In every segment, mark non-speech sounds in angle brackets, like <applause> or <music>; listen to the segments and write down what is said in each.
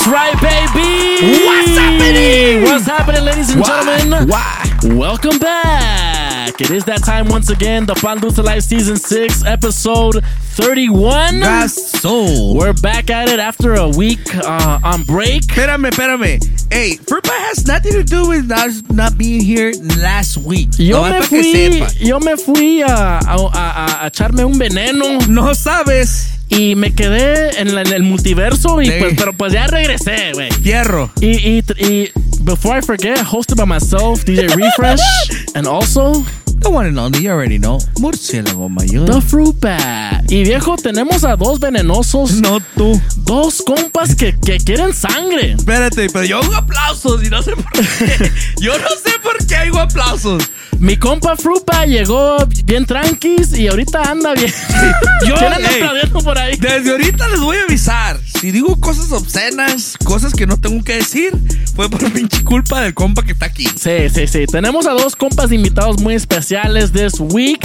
That's right, baby. What's happening? What's happening, ladies and gentlemen? Why? Welcome back. It is that time once again. The Pan Dulce Live Season 6, Episode 31. so. We're back at it after a week uh, on break. Espérame, espérame. Hey, Pie has nothing to do with not, not being here last week. Yo Nomás me fui, yo me fui a, a- a- a echarme un veneno No sabes. Y me quedé en, la- en el multiverso, y Sí. pues, pero pues ya regresé, güey. Fierro. Y, y, y before I forget, hosted by myself, DJ Refresh, <laughs> and also The one and only, you already know. Murciélago mayor. The Fruit Bat. Y viejo, tenemos a dos venenosos, No tú. dos compas que, que quieren sangre. Espérate, pero yo hago aplausos y no sé por qué. <laughs> Yo no sé por qué hago aplausos. Mi compa Fruit Bat llegó bien tranquis y ahorita anda bien. Yo, <laughs> ¿Quién anda ey, aplaudiendo por ahí? Desde ahorita les voy a avisar. Si digo cosas obscenas, cosas que no tengo que decir, fue por <laughs> pinche culpa del compa que está aquí. Sí, sí, sí. Tenemos a dos compas invitados muy especiales this week.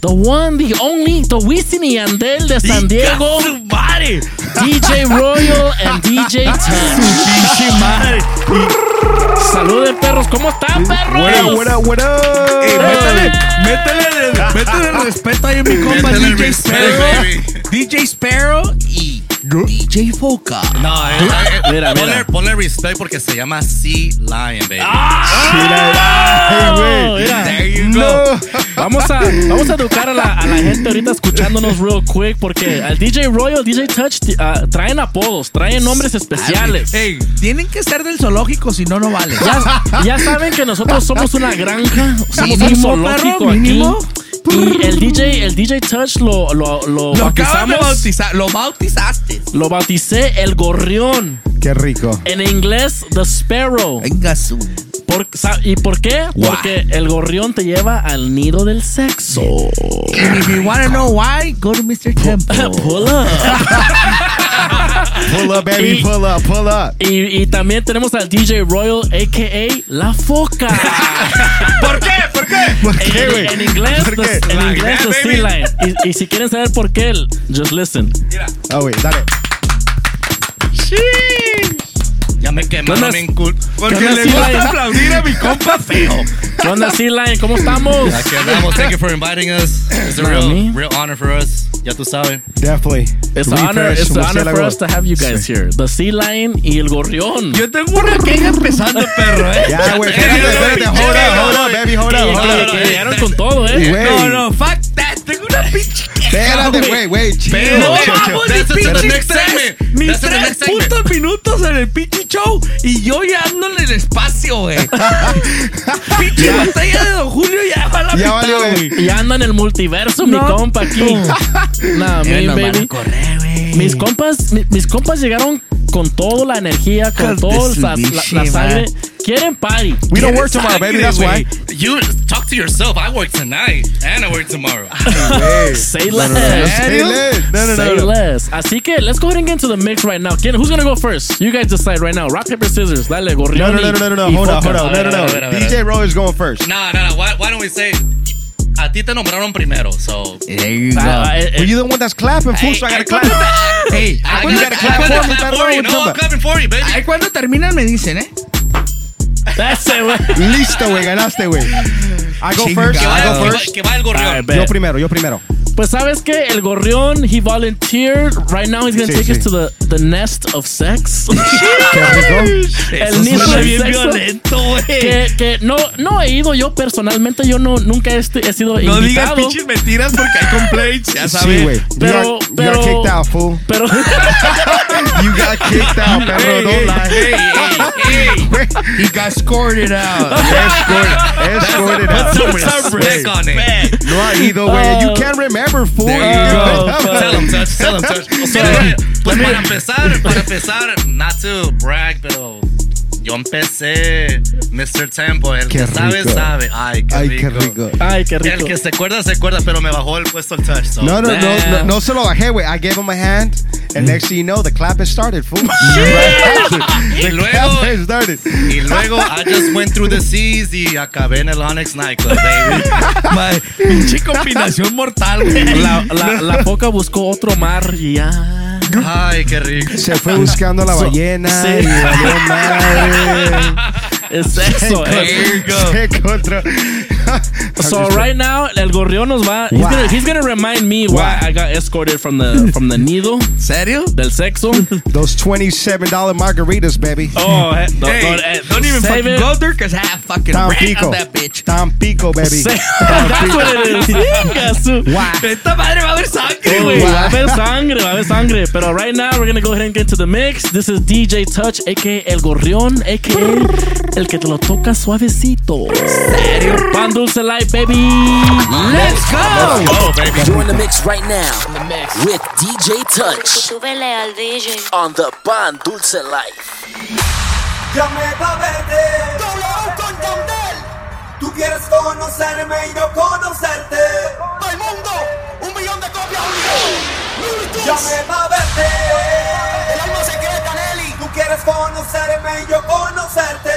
The one, the only, the Wisin y Andel de San Diego. DJ Royal and DJ <laughs> madre. Saluden, perros. ¿Cómo están, perros? What up, what up? Ey, métele, métele, métele respeto ahí a mi compa Métele DJ Sparrow. DJ Sparrow y DJ Foca. No, eh, eh, Mira, ponle, mira. ponle respect porque se llama Sea Lion, baby. Oh, mira. There you go. Vamos a, vamos a educar a la, a la gente ahorita escuchándonos real quick porque al DJ Royal, DJ Touch ah, traen apodos, traen nombres especiales. Ey, tienen que ser del zoológico, si no, no vale. Ya, ya saben que nosotros somos una granja, somos un zoológico perro, aquí. mínimo. Y el DJ, el DJ Touch lo, lo, lo, Lo de bautizar. Lo bautizaste. lo bauticé el gorrión. Qué rico. En inglés, The Sparrow. Venga, su. Por- ¿Y por qué? Porque el gorrión te lleva al nido del sexo. And if you want to know why, go to Mr. Temple. <laughs> Pull up. <laughs> Pull up, baby, Y- pull up, pull up. Y, y también tenemos al DJ Royal, a.k.a. La Foca. <laughs> ¿Por qué? ¿Por <laughs> qué? ¿Por qué, en, güey? en inglés, ¿Por the- qué? en Like inglés, that, sea lion. Y, y si quieren saber por qué, just listen. Ah, güey, dale. Ya me quemaron ¿Qué bien cool. Porque ¿Qué onda, le gusta aplaudir a mi compa feo. ¿Qué onda, Sea Lion? ¿Cómo estamos? Aquí andamos. Thank you for inviting us. It's a real, real honor for us. Ya tú sabes. Definitely. It's an honor, it's an honor for us to have you guys here. The Sea Lion y el gorrión. Yo tengo una queja empezando, perro, ¿eh? Ya, güey, espérate, espérate. Hold up, hold up, baby, hold up, llegaron con todo, ¿eh? No, no, fuck Espérate, güey. güey, no vamos the pinches tres, the tres putos minutos en el pinche show y yo ya ando en el espacio, güey. <laughs> pinche botella de Don Julio ya va a la Ya valió, güey. güey. Y anda en el multiverso, mi No. compa aquí. <laughs> Nah, Eh, me, nos van a baby. Mis compas, mi- mis compas llegaron con toda la energía, con Hijos de todo su la, la- la sangre. Quieren party. We don't work tomorrow, baby, sangre, that's why. You talk to yourself. I work tonight and I work tomorrow. Güey. <laughs> Say No, no, no, less. Say less. No, no, Say no, no. less. Así que let's go ahead and get into the mix right now. ¿Quién, who's gonna go first? You guys decide right now. Rock, paper, scissors. Dale, No, gorrión. no, no, no, no, no. y Hold on, hold on. No, no, A ver, a no. DJ Roy is going first. No, no, no. Why, why don't we say a ti te nombraron primero? So There you go. Ah, eh, eh, Well, you're the one that's clapping, fool, so I gotta clap. Hey, I you gotta clap for me, clap perro, for you. No? I'm clapping for you, baby. ahí cuando terminan me dicen, ¿eh? <laughs> That's it, güey. Listo, güey, ganaste, güey. I go first. Que I go que va- first. que va el gorrión. Yo primero, yo primero. Pues sabes que el gorrión, he volunteered. Right now he's gonna Sí, take us sí. to the, the nest of sex. <laughs> Qué rico. el nido suena del bien sexo. violento, güey. Que, que no, no he ido yo personalmente, yo no, nunca he, he sido No digas invitado. pinches mentiras porque hay complaints, ya Sí, sabes. güey. You Pero- got- you pero- got kicked out, fool. Pero <laughs> You got kicked out, perro. Hey, Don't hey, lie. hey, hey, hey. <laughs> He got scored out. Escort, escorted That's out. Stick on it. No ha ido, güey. You oh. can't remember, fool. There you go. <laughs> Tell him, touch. Tell him, touch. Mira, pues para empezar, para empezar, not to brag, pero yo empecé Mr. Tempo. El Qué que sabe, rico. sabe. Ay, qué Ay, rico. qué rico. Ay, qué El rico. que se acuerda, se acuerda, pero me bajó el puesto el touch. So. No, no, no, no, no se lo bajé, güey. I gave him a hand, and next thing you know, the clap has started, fool. <laughs> Y the luego- clap has started. Y luego, I just went through the seas y acabé en el Onyx Nightclub, baby. <laughs> Pinche combinación mortal, güey. La, la, la foca buscó otro mar y ya. Ay, qué rico. Se fue buscando la So- ballena sí. y valió <laughs> madre. Es eso. eh. Se encontró. <laughs> So right now, el gorrión nos va. He's gonna, he's gonna remind me why I got escorted from the from the nido ¿Serio? del sexo. <laughs> Those $27 margaritas, baby. Oh, eh, don't, Hey, don't, eh, don't even fucking it. go there, cause I have fucking rant Tampico. on that bitch. Tampico, baby. Say- <laughs> That's what it is. Venga, su- Esta madre va a haber sangre, güey. va a haber sangre, va a haber sangre. Pero right now, we're gonna go ahead and get to the mix. This is DJ Touch, a.k.a. El Gorrión, a.k.a. El que te lo toca suavecito. ¿Serio? Pan Dulce Light, baby. Let's go. Oh, baby. You're in the mix right now with DJ Touch Súbele al DJ. on the Pan Dulce Life. Llame pa' verte. W con Yandel. Tú quieres conocerme y yo conocerte. Todo el mundo, un millón de copias, un millón. Llame pa' verte. El alma secreta, Nelly. Tú quieres conocerme y yo conocerte.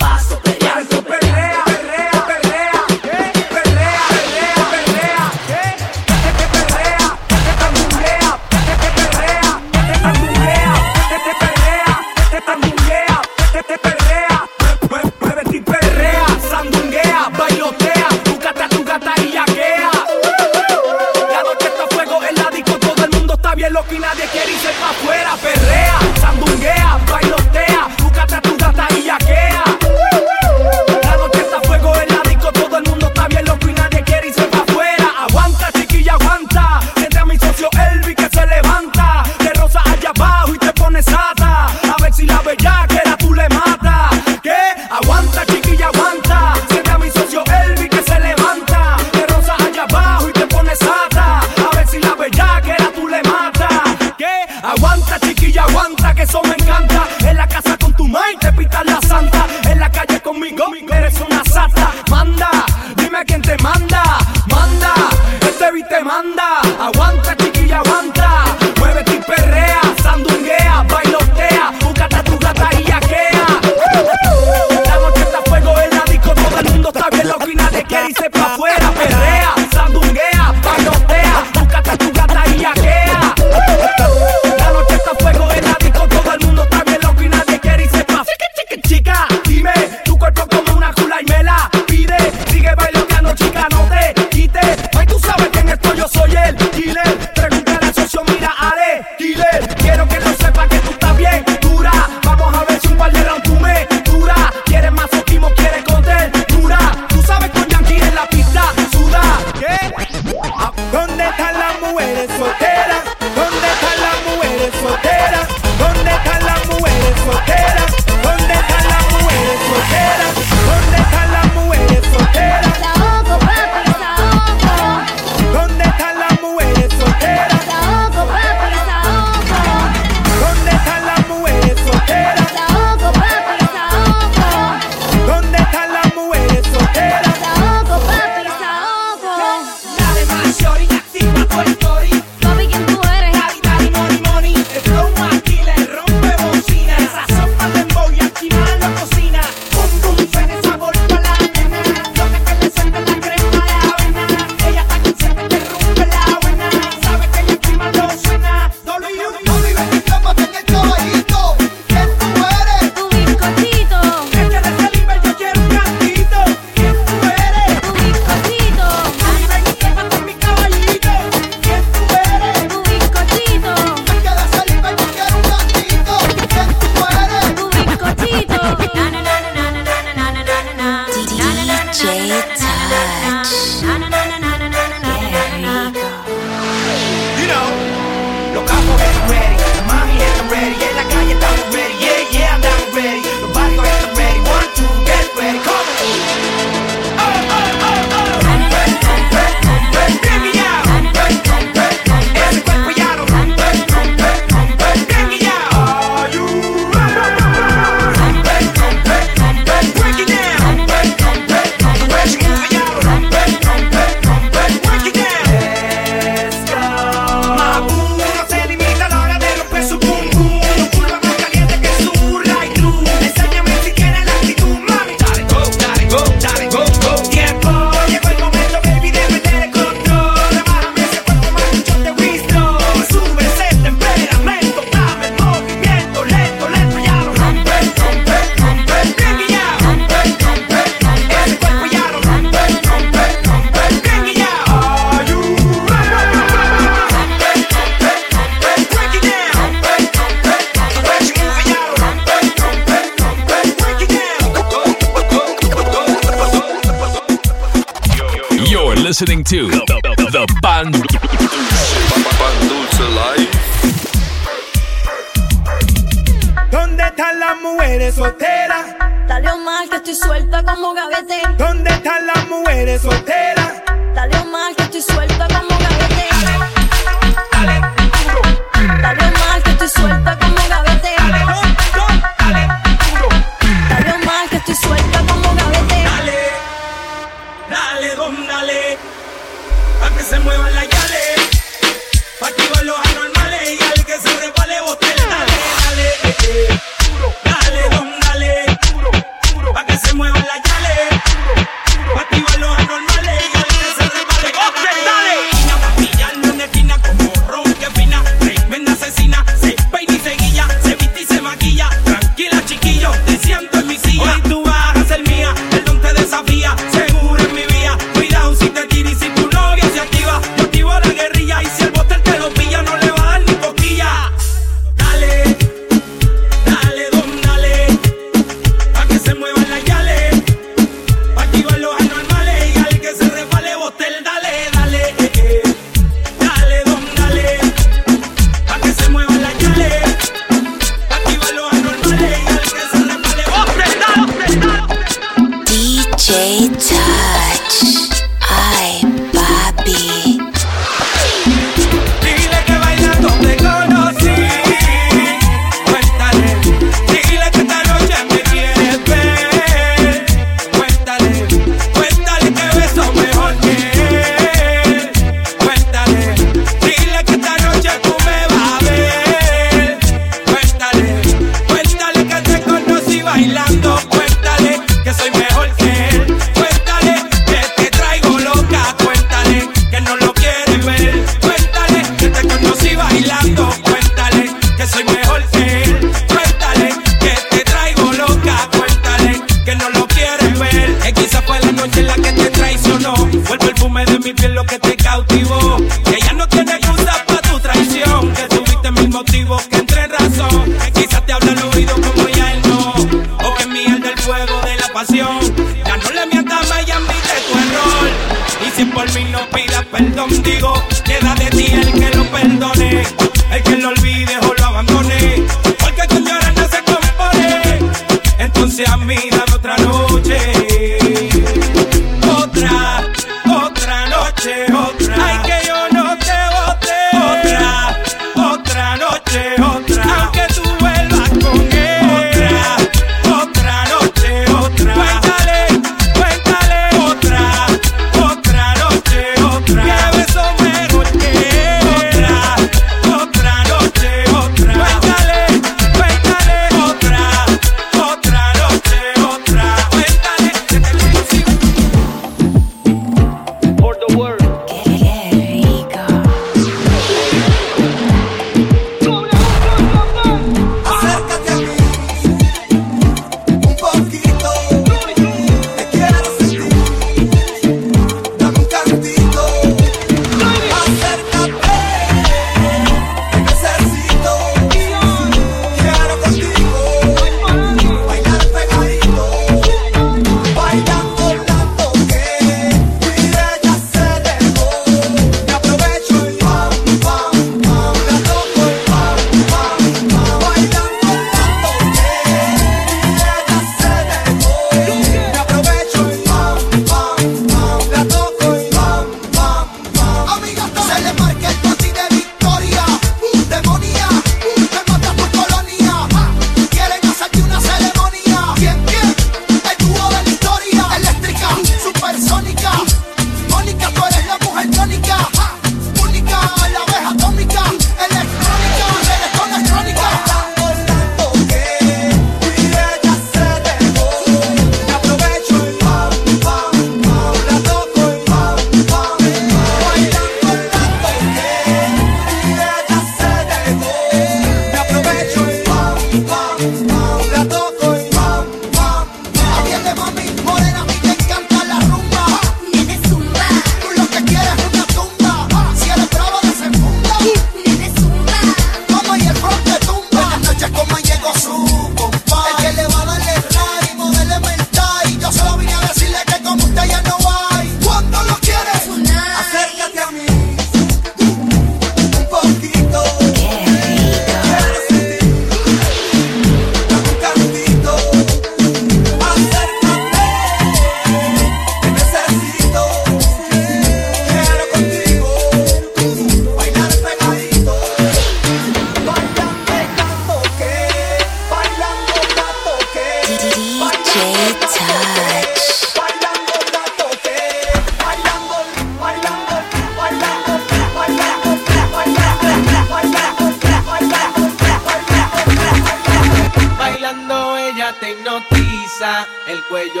el cuello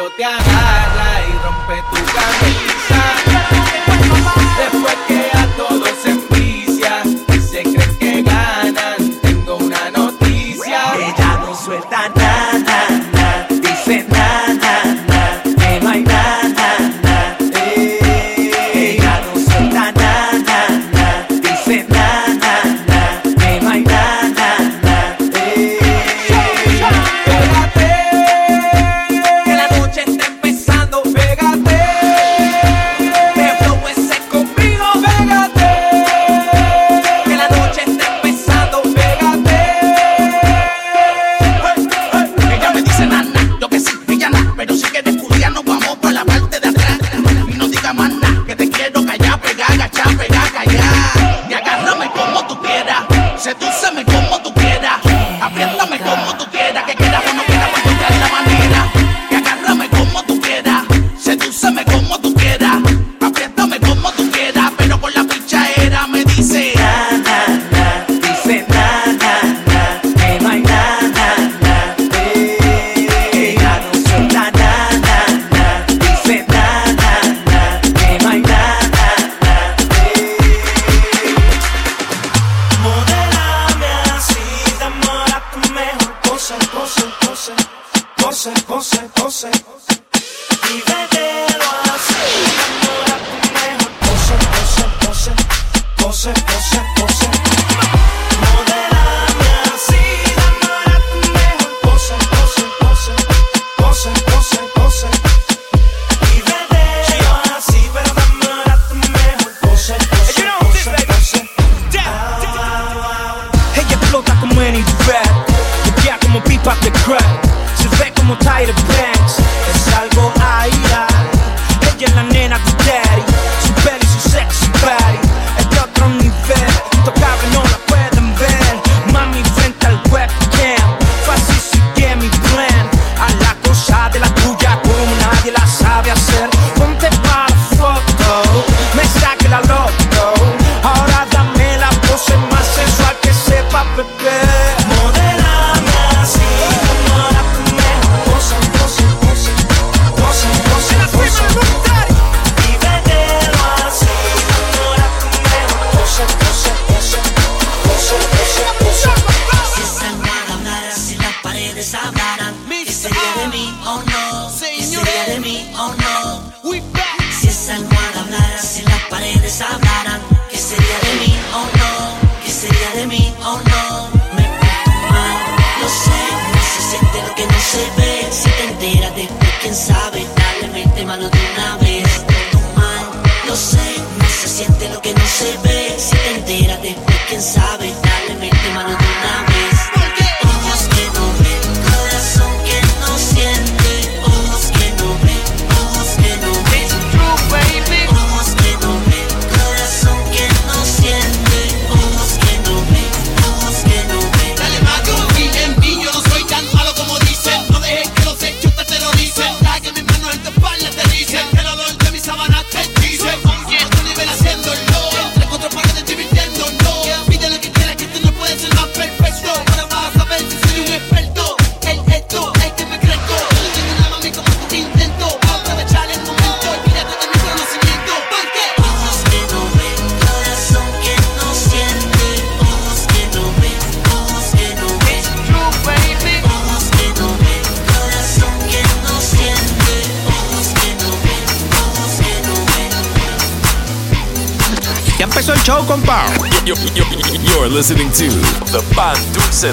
You're, you're, you're listening to the Pan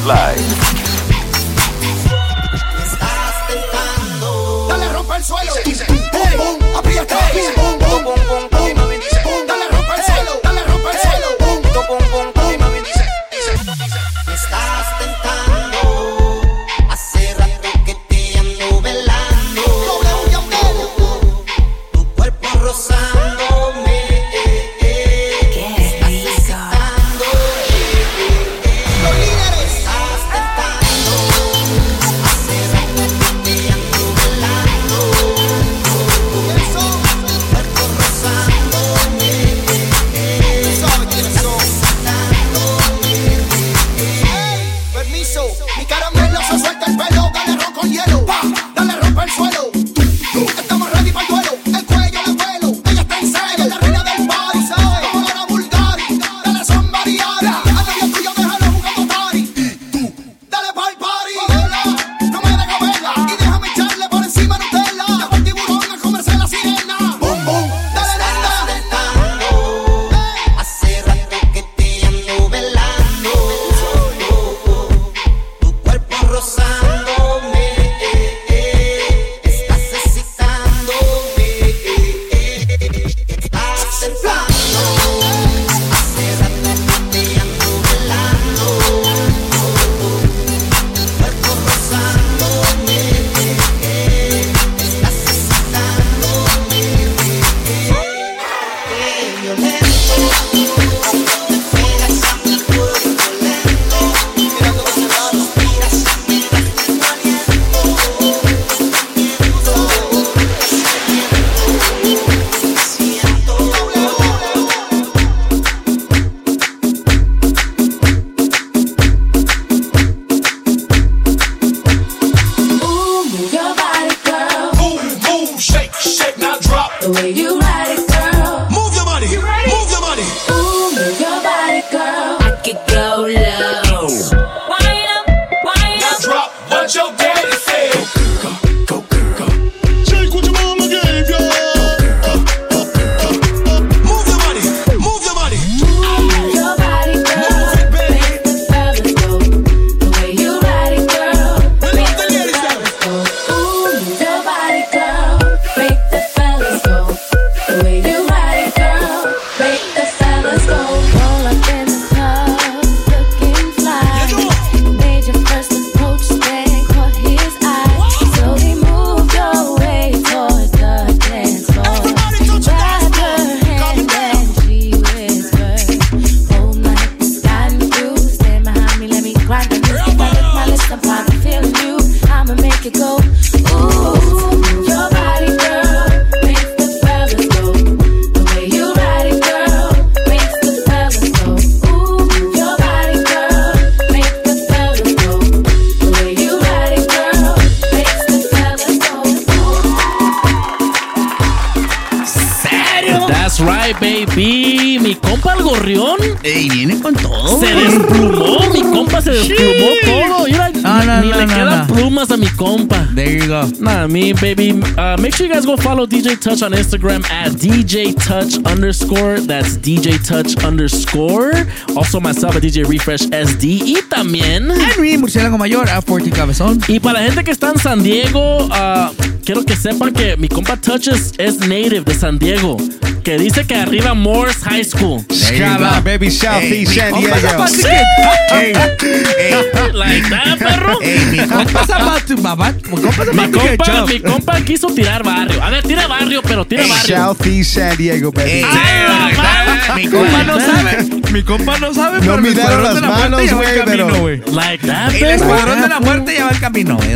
Live. Dale rompa el suelo. Dice, hey, boom, you Ey, viene con todo. Se desplumó, mi compa se desplumó todo. Mira, No, no, ni no, le quedan plumas a mi compa. There you go. Nah, me, baby. Uh, make sure you guys go follow DJ Touch on Instagram at DJ Touch underscore. That's DJ Touch underscore. Also myself at DJ Refresh SD. Y también. Henry, murciélago mayor, a 40 cabezón. Y para la gente que está en San Diego, uh, quiero que sepan que mi compa Touch es, es native de San Diego. Que dice que arriba Morse High School. Skyline, baby, Southeast San Diego. Like that, perro. mi compa Zapatu, mamá. Mi compa Mi Zapatu compa, mi quiso tirar barrio. A ver, tira barrio, pero tira barrio. Southeast San Diego, baby. Mi compa no sabe. Mi compa no sabe, No pero el escuadrón de las la muerte manos, ya va en güey, camino, pero- güey. Like that, El escuadrón de la muerte ya va en camino, güey.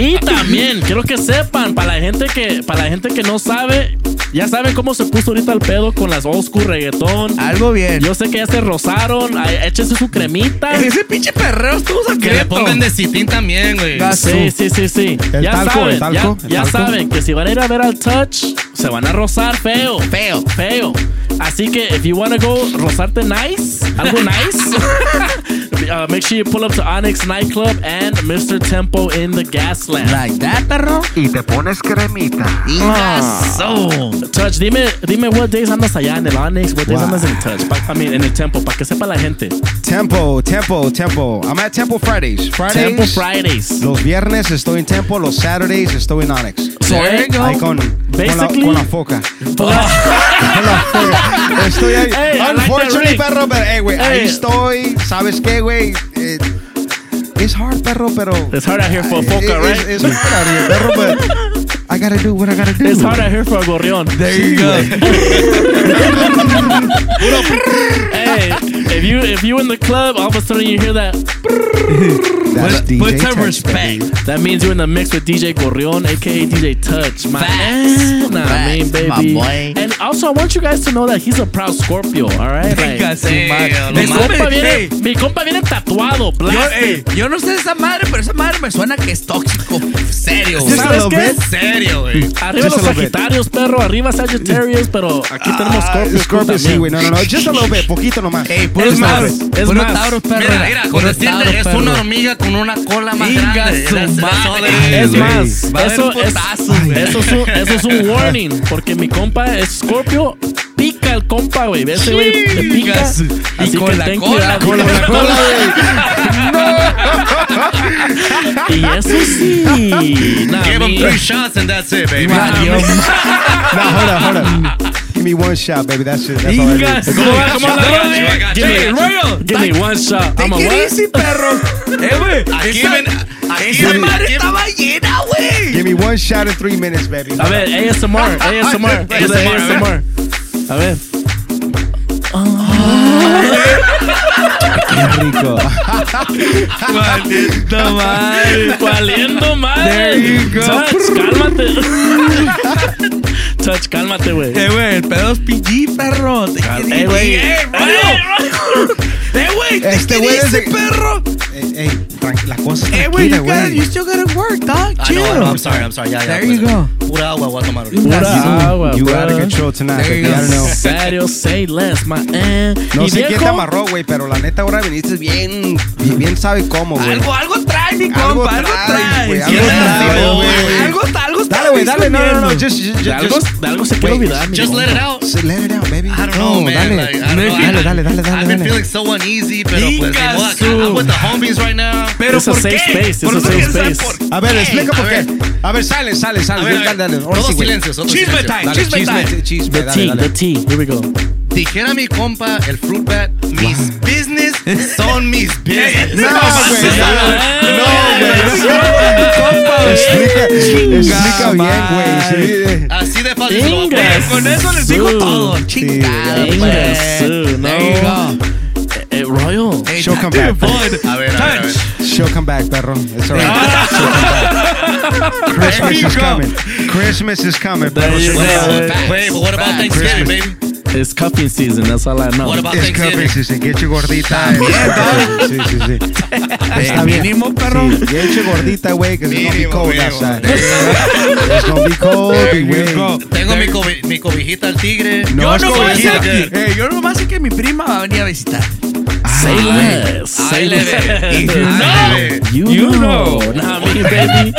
Y también quiero que sepan, para la gente que, para la gente que no sabe, ya saben cómo se puso ahorita el pedo con las old school reggaetón. Algo bien. Yo sé que ya se rozaron, ay, échense su cremita. Ese pinche perreo estuvo Que le pongan de citín también, güey. Sí, sí, sí, sí. El ya talco, saben, el talco, ya, el ya talco. saben que si van a ir a ver al touch, se van a rozar feo. Feo. Feo. Así que if you wanna go rozarte nice, algo <laughs> nice, uh, make sure you pull up to Onyx Nightclub and Mr. Tempo in the Gasland. Like that, perro. Y te pones cremita. Ingazo. Touch, dime, dime what days andas allá en el Onyx, what days Wow. andas en el Touch, pa- I mean, en el Tempo, para que sepa la gente. Tempo, Tempo, Tempo. I'm at Tempo Fridays. Fridays. Tempo Fridays. Los viernes estoy en Tempo, los Saturdays estoy en Onyx. So, There you go. Ahí con, con, la, Basically- con la foca. Con la <laughs> foca. Estoy ahí. Hey, like Unfortunately, rig. perro, pero, hey, güey, ahí Hey. estoy. ¿Sabes qué, güey? Eh, It's hard, perro, pero. It's hard out here for a foca, It- right? It's, it's hard out here, perro, but I gotta do what I gotta do. It's hard out here for a gorrión. There you go. <laughs> <laughs> hey, if you if you in the club, all of a sudden you hear that, <laughs> That's Put- DJ put some Touch, respect. baby. that means you're in the mix with DJ Gorrión, aka DJ Touch. My Facts. Nah, I mean, Facts, my baby. boy. And also, I want you guys to know that he's a proud Scorpio. All right, mi compa viene, Ey, mi compa viene tatuado, Yo, blasted. ey, yo no sé esa madre, pero esa madre me suena que es tóxico. Serio, ¿Sabes qué? bit. Serio, güey. Arriba Just los. Sagitarios, perro. Arriba Sagittarius, pero aquí tenemos Ah, Scorpios. Scorpio, sí, güey. No, no, no. Just a little bit. Poquito nomás. Ey, puro Es más, es puro más. Tauros, perro. Mira, mira, con Puro decirte, Tauros, es una hormiga con una cola más Inga grande. su madre, Es güey. más, Va a haber eso es, putazos, güey. eso, es un, eso es un warning, porque mi compa es Scorpio, pica el compa, güey. Ese güey te pica. Chingas. Y Así con que la ten cola, cuidado. con la cola, Y eso sí. Nah, Give him mi- three shots and that's it, baby. Valió. <laughs> No, hold on, hold on. Give me one shot, baby. That's it. That's all I need. ¿Cómo va? ¿Cómo va? I got you, I got you, Give me, got you. Royal, give me one shot. I'm a Take it what? easy, perro. Eh, güey. Aquí esa- ven- aquí Esa ven- madre aquí- estaba llena, güey. Give me one shot in three minutes, baby. A ver, ASMR, ASMR, ASMR, ASMR. A ver. Qué rico. Maldita madre. Valiendo madre. There you go. Touch, cálmate. <laughs> Touch, cálmate, güey. Eh, güey, el pedo es PG, perro. It Eh, güey. Eh. Eh, güey, Este güey easy, desde- perro. Ey, tranqui- la cosa es Hey, wait, tranquila, you, gotta, güey. you still gotta work, dog. I Chill. know, I know, I'm sorry, I'm sorry. Ya, ya. There you pues, go. Pura agua voy a tomar ahorita. Pura agua, You out of control tonight, There baby. you I don't know. Serio, say less, my eh. No Y sé quién te viejo, amarró, güey, pero la neta ahora viniste bien, bien, bien sabe cómo, güey. Algo, algo trae, mi Algo compa. Algo trae. güey, Sí, algo algo trae, güey. Algo está, algo está. Dale, güey, dale, no, no, no, escondiendo. just, just, De algo, just, de algo se quiere Wait, olvidar, mi Just let it out. just let it out, baby. I don't know, man. Dale, Like, I don't know. dale, dale, dale, dale, I've been dale. feeling so uneasy, pero pues. I'm with the homies right now. Pero a ¿por safe qué? space, Por safe space. por A ver, explica por qué. A ver, sale, sale, sale. A ver, Dale, ver, dale. Ahora todos sí, silencios, todos Chisme silencios. time, Dale, chisme time. chisme, The tea, dale. the tea. Here we go. Dijera mi compa, el fruit bat, mis business son mis business. No, güey, Eh, no, güey. Explica, explica bien, güey. sí. Así de fácil. Con eso les digo todo. Chingada, pues. uh, no. You. Eh, Royal. Hey, She'll come back. Bud. A ver, a ver, a ver. She'll come back, perro. It's all right. She'll come back. Christmas you is go. coming. Christmas is coming, perro. There you She'll go. come back. Wait, but what about Back. Thanksgiving, Christmas. baby? It's cuffing season. That's all I know. What about It's Thanksgiving? cuffing season. Get your gordita. Sí, sí, sí. <laughs> Está bien. mínimo, perro. Sí, get your gordita, güey, because it's gonna be cold mínimo. outside. It's gonna be cold, you güey. go. Tengo mi, cobi- mi cobijita al tigre. No, Yo es nomás sé cobijita. que, eh, yo nomás sé que mi prima va a venir a visitar. Say less. Say Ay, less. leve. You You, know. know. Nah, me, baby.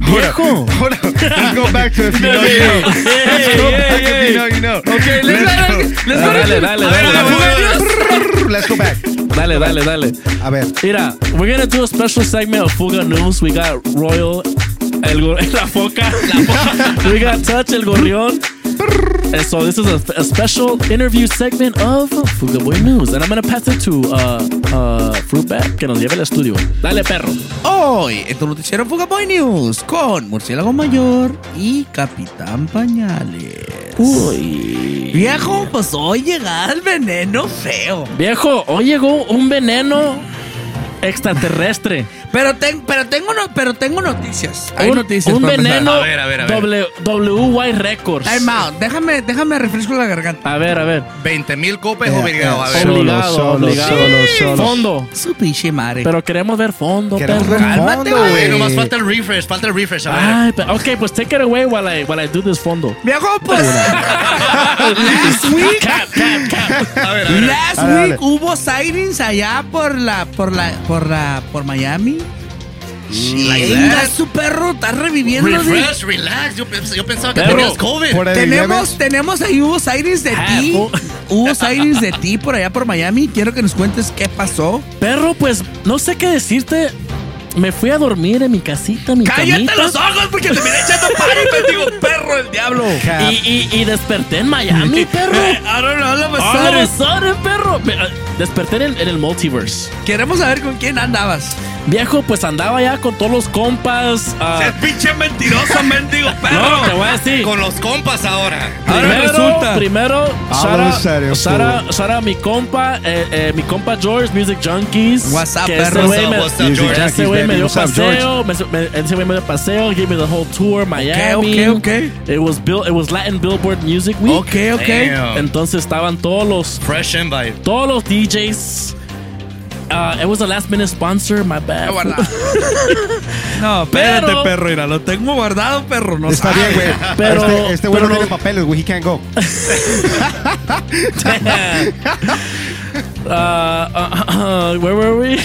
Viejo. Hold on. Let's <laughs> go back to if you know, you know. Let's go back if you know, you know. Okay, let's, let's, let's go to Dale, dale, dale. Let's go back. Dale, dale, dale. A ver. Mira, we're gonna do a special segment of Fuga News. We got Royal, el go- <laughs> la foca. <laughs> we got Touch, el gorrión. And so this is a, a special interview segment of Fuga Boy News. And I'm gonna pass it to uh, uh, Fruit Bat, que nos lleve al estudio. Dale, perro. Hoy en tu noticiero Fuga Boy News con Murciélago Mayor y Capitán Pañales. Uy. Viejo, pues hoy llega el veneno feo. Viejo, hoy llegó un veneno extraterrestre. Pero, ten- pero, tengo, no, pero tengo noticias. Hay un, noticias. un para veneno A ver, a ver, a ver. W, WY Records. Time out. Déjame, déjame refresco la garganta. A ver, a ver. 20 mil copes Eh, obligado. A ver. solo, Obligado, solo, obligado. solo, solo. Fondo. Su pinche madre. Pero queremos ver fondo, Queremos perro. ver Cálmate, fondo, güey. Nomás falta el refresh, falta el refresh. A ver. Ay, pe- ok, pues take it away while I, while I do this fondo. Viejo, pues. last week. Cap, cap, cap. A ver, a ver. Last week hubo sightings allá por la, por la, por la, por Miami. Venga, su perro está reviviendo. de- Refresh, relax. Yo, pens- yo pensaba que Pero, tenías COVID. Tenemos, tenemos ahí, hubo sightings de Ah, ti. fu- <laughs> Hubo sightings de ti por allá por Miami. Quiero que nos cuentes qué pasó. Perro, pues no sé qué decirte. Me fui a dormir en mi casita, mi ¡Cállate camita. los ojos porque te miré echando pari, mendigo <laughs> perro el diablo! Y, y, y desperté en Miami, <laughs> perro. I don't know, all of a sudden. perro. Ah, Desperté en, en el multiverse. Queremos saber con quién andabas. Viejo, pues andaba ya con todos los compas. ah, Ese pinche mentiroso, <laughs> mendigo perro. no, te voy a decir. Con los compas ahora. Ahora Primero, resulta. primero, Habla Sara, serio, Sara. Sara, mi compa, eh, eh, mi compa George, Music Junkies. What's up, perro? ese güey What's up, George? Ese güey me dio paseo, me, me- ese güey me dio paseo, gave me the whole tour, Miami. ok, ok. It was Bill, it was Latin Billboard Music Week. Ok, ok. Damn. Entonces estaban todos los, Fresh invite. todos los DJs. Uh, it was a last minute sponsor, my bad. <laughs> No, espérate, Pero- perro, mira, lo tengo guardado, perro. No Está bien, güey. <laughs> Pero- este este güey pero no no- tiene papeles, güey. He can't go. <laughs> Uh, uh, uh, where were we?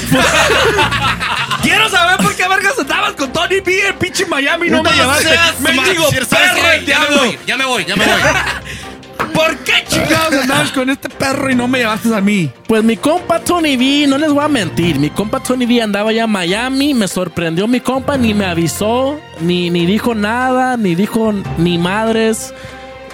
Quiero saber por qué vergas andabas con Tony B en pinche Miami no me llevaste. Mendigo ¿Sabes perro Ya me voy, ya me voy, ya me voy. ¿Por qué chingados andabas con este perro y no me llevaste a mí? Pues mi compa Tony V, no les voy a mentir, mi compa Tony V andaba ya en Miami, me sorprendió mi compa, ni me avisó, ni, ni dijo nada, ni dijo ni madres.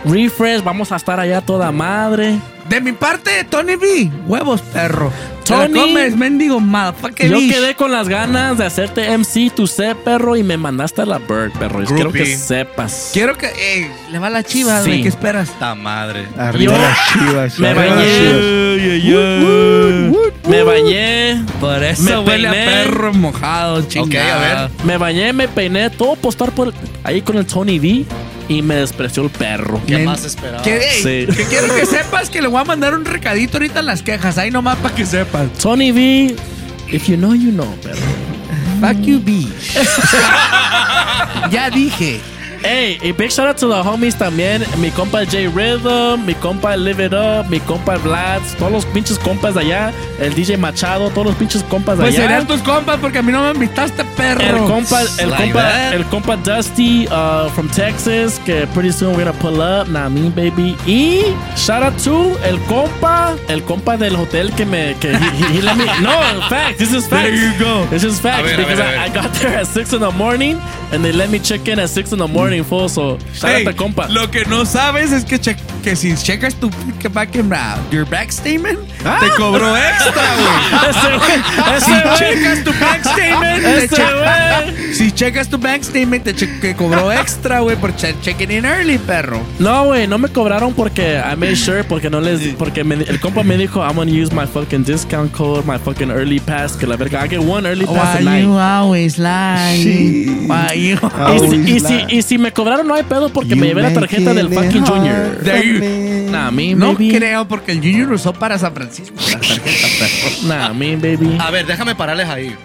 Refresh, vamos a estar allá toda madre. De mi parte, Tony B, huevos, perro. Tony- Tony. comes, mendigo, motherfucker. Yo quedé con las ganas de hacerte MC, tu sé, perro, y me mandaste a la Bird, perro. Quiero que sepas. Quiero que. eh, le va la chiva, Sí. güey. ¿Qué esperas? Esta madre. Arriba Yo las chivas. me bañé. Me bañé. Por eso Me huele peiné. a perro mojado, chingada. a ver. Me bañé, me peiné, todo postar por ahí con el Tony V y me despreció el perro. ¿Qué más esperaba? Que, ey, Sí. que quiero que sepas que le voy a mandar un recadito ahorita en las quejas. Ahí nomás para que sepas. Tony V If you know, you know, perro. Fuck you, bitch. <laughs> ya dije. Hey, y big shout out to the homies también. Mi compa J Rhythm, mi compa Live It Up, mi compa Vlad, todos los pinches compas de allá. El DJ Machado, todos los pinches compas de Pues allá. serían tus compas porque a mí no me invitaste, perro. El compa, el Like compa, that. el compa Dusty uh, from Texas, que pretty soon we're gonna pull up, nah me baby. Y shout out to el compa, el compa del hotel que me, que he, he- he let me. No, fact, this is fact. There you go. This is fact A ver, a because ver, I, I got there at six in the morning and they let me check in at six in the morning, So shout Hey, compa. Lo que no sabes es que, che- que si checas tu que back in, uh, your back statement, te cobró extra, güey. <laughs> Si checas tu bank statement, che- <laughs> si checas tu bank statement, te che- que cobró extra, güey, por che- checking in early, perro. No, güey, no me cobraron porque I made sure, porque no les, porque me- el compa me dijo, I'm gonna use my fucking discount code, my fucking early pass, que la verga, I get one early pass a night. always lying? Why you Y si, y, si, y si me cobraron, no hay pedo porque me llevé la tarjeta del fucking Junior. Nah, me, No baby. creo porque el Junior usó para San Francisco la tarjeta, perro. Nah, me, baby. A ver, déjame pararles ahí.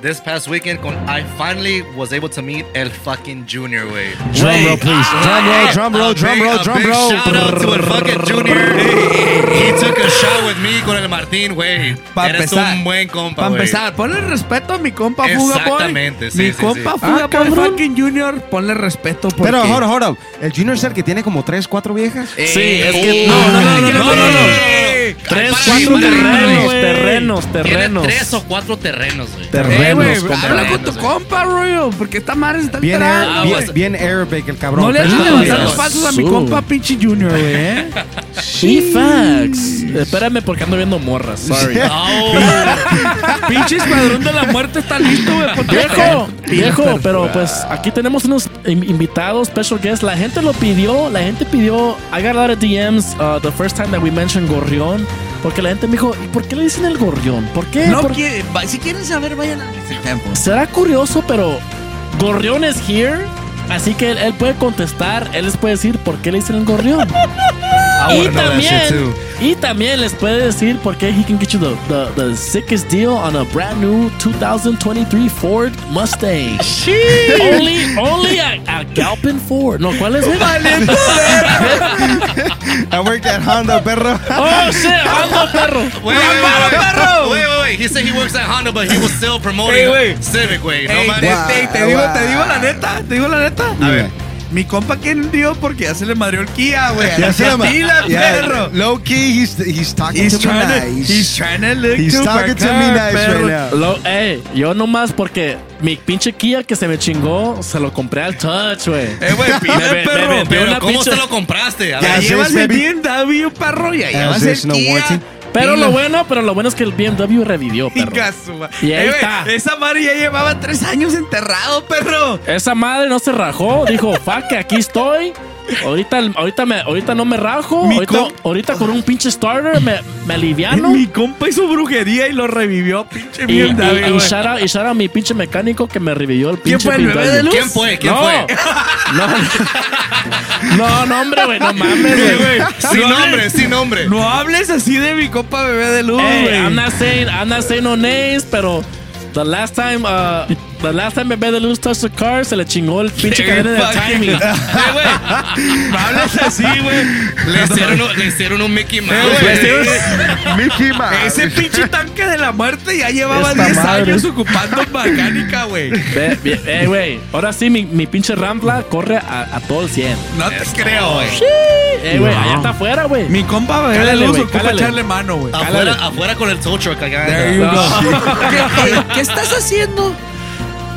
This past weekend, con, I finally was able to meet El fucking Junior, güey. Drum roll, please. Drum roll, drum roll, drum big- roll, drum roll. Shout out to El fucking Junior. <laughs> He took a shot with me con el Martín, güey. Pa' Eres empezar. un buen compa, Para empezar, ponle respeto a mi compa Fuga Boy. Exactamente, sí, Mi sí, compa sí. Fuga Ah, Boy fucking Junior, ponle respeto porque... Pero, hold up, hold up. El Junior es el que tiene como 3, 4 viejas. Sí, es que. no, No, no, no, no, no, no, no. Tres, cuatro terrenos, terrenos, Tiene terrenos. tres o cuatro terrenos, güey. Terrenos, habla con tu compa, Royo, porque esta madre se está Bien, bien, Arabic el cabrón. No le hagas los pasos a mi compa pinche Junior, güey, ¿eh? <laughs> Y facts. Espérame porque ando viendo morras. Sorry. <laughs> pinche escuadrón de la muerte está listo, güey. Viejo, viejo, pero pues aquí tenemos unos in- invitados, special guests. La gente lo pidió, la gente pidió. I got a lot of DMs uh, the first time that we mentioned Gorrión. Porque la gente me dijo, ¿y por qué le dicen el Gorrión? ¿Por qué? No ¿Por- quiere, si quieren saber, vayan al Tempo. Será curioso, pero Gorrión es here. Así que él, él puede contestar, él les puede decir por qué le dicen el Gorrión. <laughs> y that shit también, y también les puede decir por qué he can get you the, the, the sickest deal on a brand new 2023 Ford Mustang. only, only a, a Galpin Ford. No, ¿cuál es? <laughs> I worked at Honda, perro. oh shit, ando perro. Wait, wait, wait, wait, wait, wait, wait. He said he works at Honda, but he was still promoting Hey, wait. Civic, güey. No Ey, mames. te, te- te digo, te digo la neta, te digo la neta. A ver. Mi compa, ¿quién dio? Porque ya se le madrió el Kia, güey. Ya se llama. Pila, Yeah, perro. Low key, he's, he's talking He's to me trying to, nice. he's trying to look He's talking to me nice perro. right now. Lo, eh, yo nomás porque mi pinche Kia que se me chingó, se lo compré al Touch, güey. Eh, güey, Me- <laughs> pila, me- me perro. Pero ¿cómo pinche- se lo compraste? A Ya llevas el. BMW, perro, ya llevas As el no Kia. warranty. Pero lo bueno, pero lo bueno es que el BMW revivió, perro. Y ahí Eh, está. Esa madre ya llevaba tres años enterrado, perro. Esa madre no se rajó, dijo, fuck, aquí estoy. Ahorita, ahorita, me, ahorita no me rajo. Ahorita, com- ahorita con un pinche starter me, me aliviano. Mi compa hizo brujería y lo revivió, pinche Y, y, BMW, y y shout out a mi pinche mecánico que me revivió el ¿Quién pinche fue, el bebé de luz? ¿Quién fue? ¿Quién no. fue? No, <laughs> no, no, hombre, güey, no mames, Sí, güey. Sin No nombre, hables- sin nombre. No hables así de mi compa bebé de luz, güey. I'm not saying, I'm not saying no names, pero the last time, uh, the last time Bebé de Luz touched the car, se le chingó el pinche cadena de timing. <laughs> Eh, güey. No hables así, güey. Le hicieron, un- le hicieron un Mickey Mouse. Eh, güey. güey. Mickey Mouse. Ese pinche tanque de la muerte ya llevaba Esta 10 madre. años ocupando mecánica, güey. Ve, ve, eh, güey, ahora sí mi, mi pinche Rambla corre a, a todo el 100. No te creo, güey. Eh, güey, allá está afuera, güey. Mi compa bebé de Cálale, luz güey, ocupa cálale. echarle mano, güey. Afuera, afuera con el tow truck acá. There you go. <laughs> ¿Qué, qué, qué estás haciendo?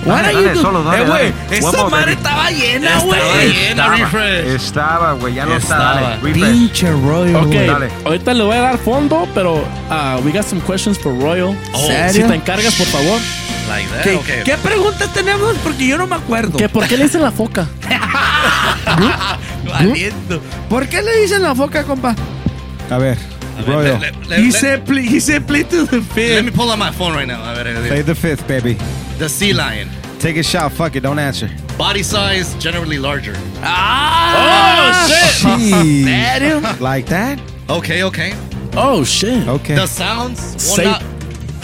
What Dale, are you dale, doing? solo dale, Eh, güey, esa madre estaba llena, Estaba güey. llena, refresh. Estaba, güey, ya no está. Estaba. Dale, refresh. Pinche rollo, Ok. Dale. ahorita le voy a dar fondo, pero uh, we got some questions for Royal. Oh. Si ¿Serio? te encargas, por favor. Like that, ¿Qué, okay. qué preguntas tenemos? Porque yo no me acuerdo. ¿Que ¿Por qué le dicen la foca? <laughs> Valiendo. ¿Por qué le dicen la foca, compa? A ver, Royal, let- let- He let- said, play, he said play to the Let fifth. me pull out my phone right now. A ver, a ver. play the fifth, baby. The sea lion. Take a shot, fuck it, don't answer. Body size generally larger. Ah, Oh, shit. <laughs> Jeez. ¿Serio? Like that? Okay, okay. Oh, shit. Okay. The sounds. Say- not,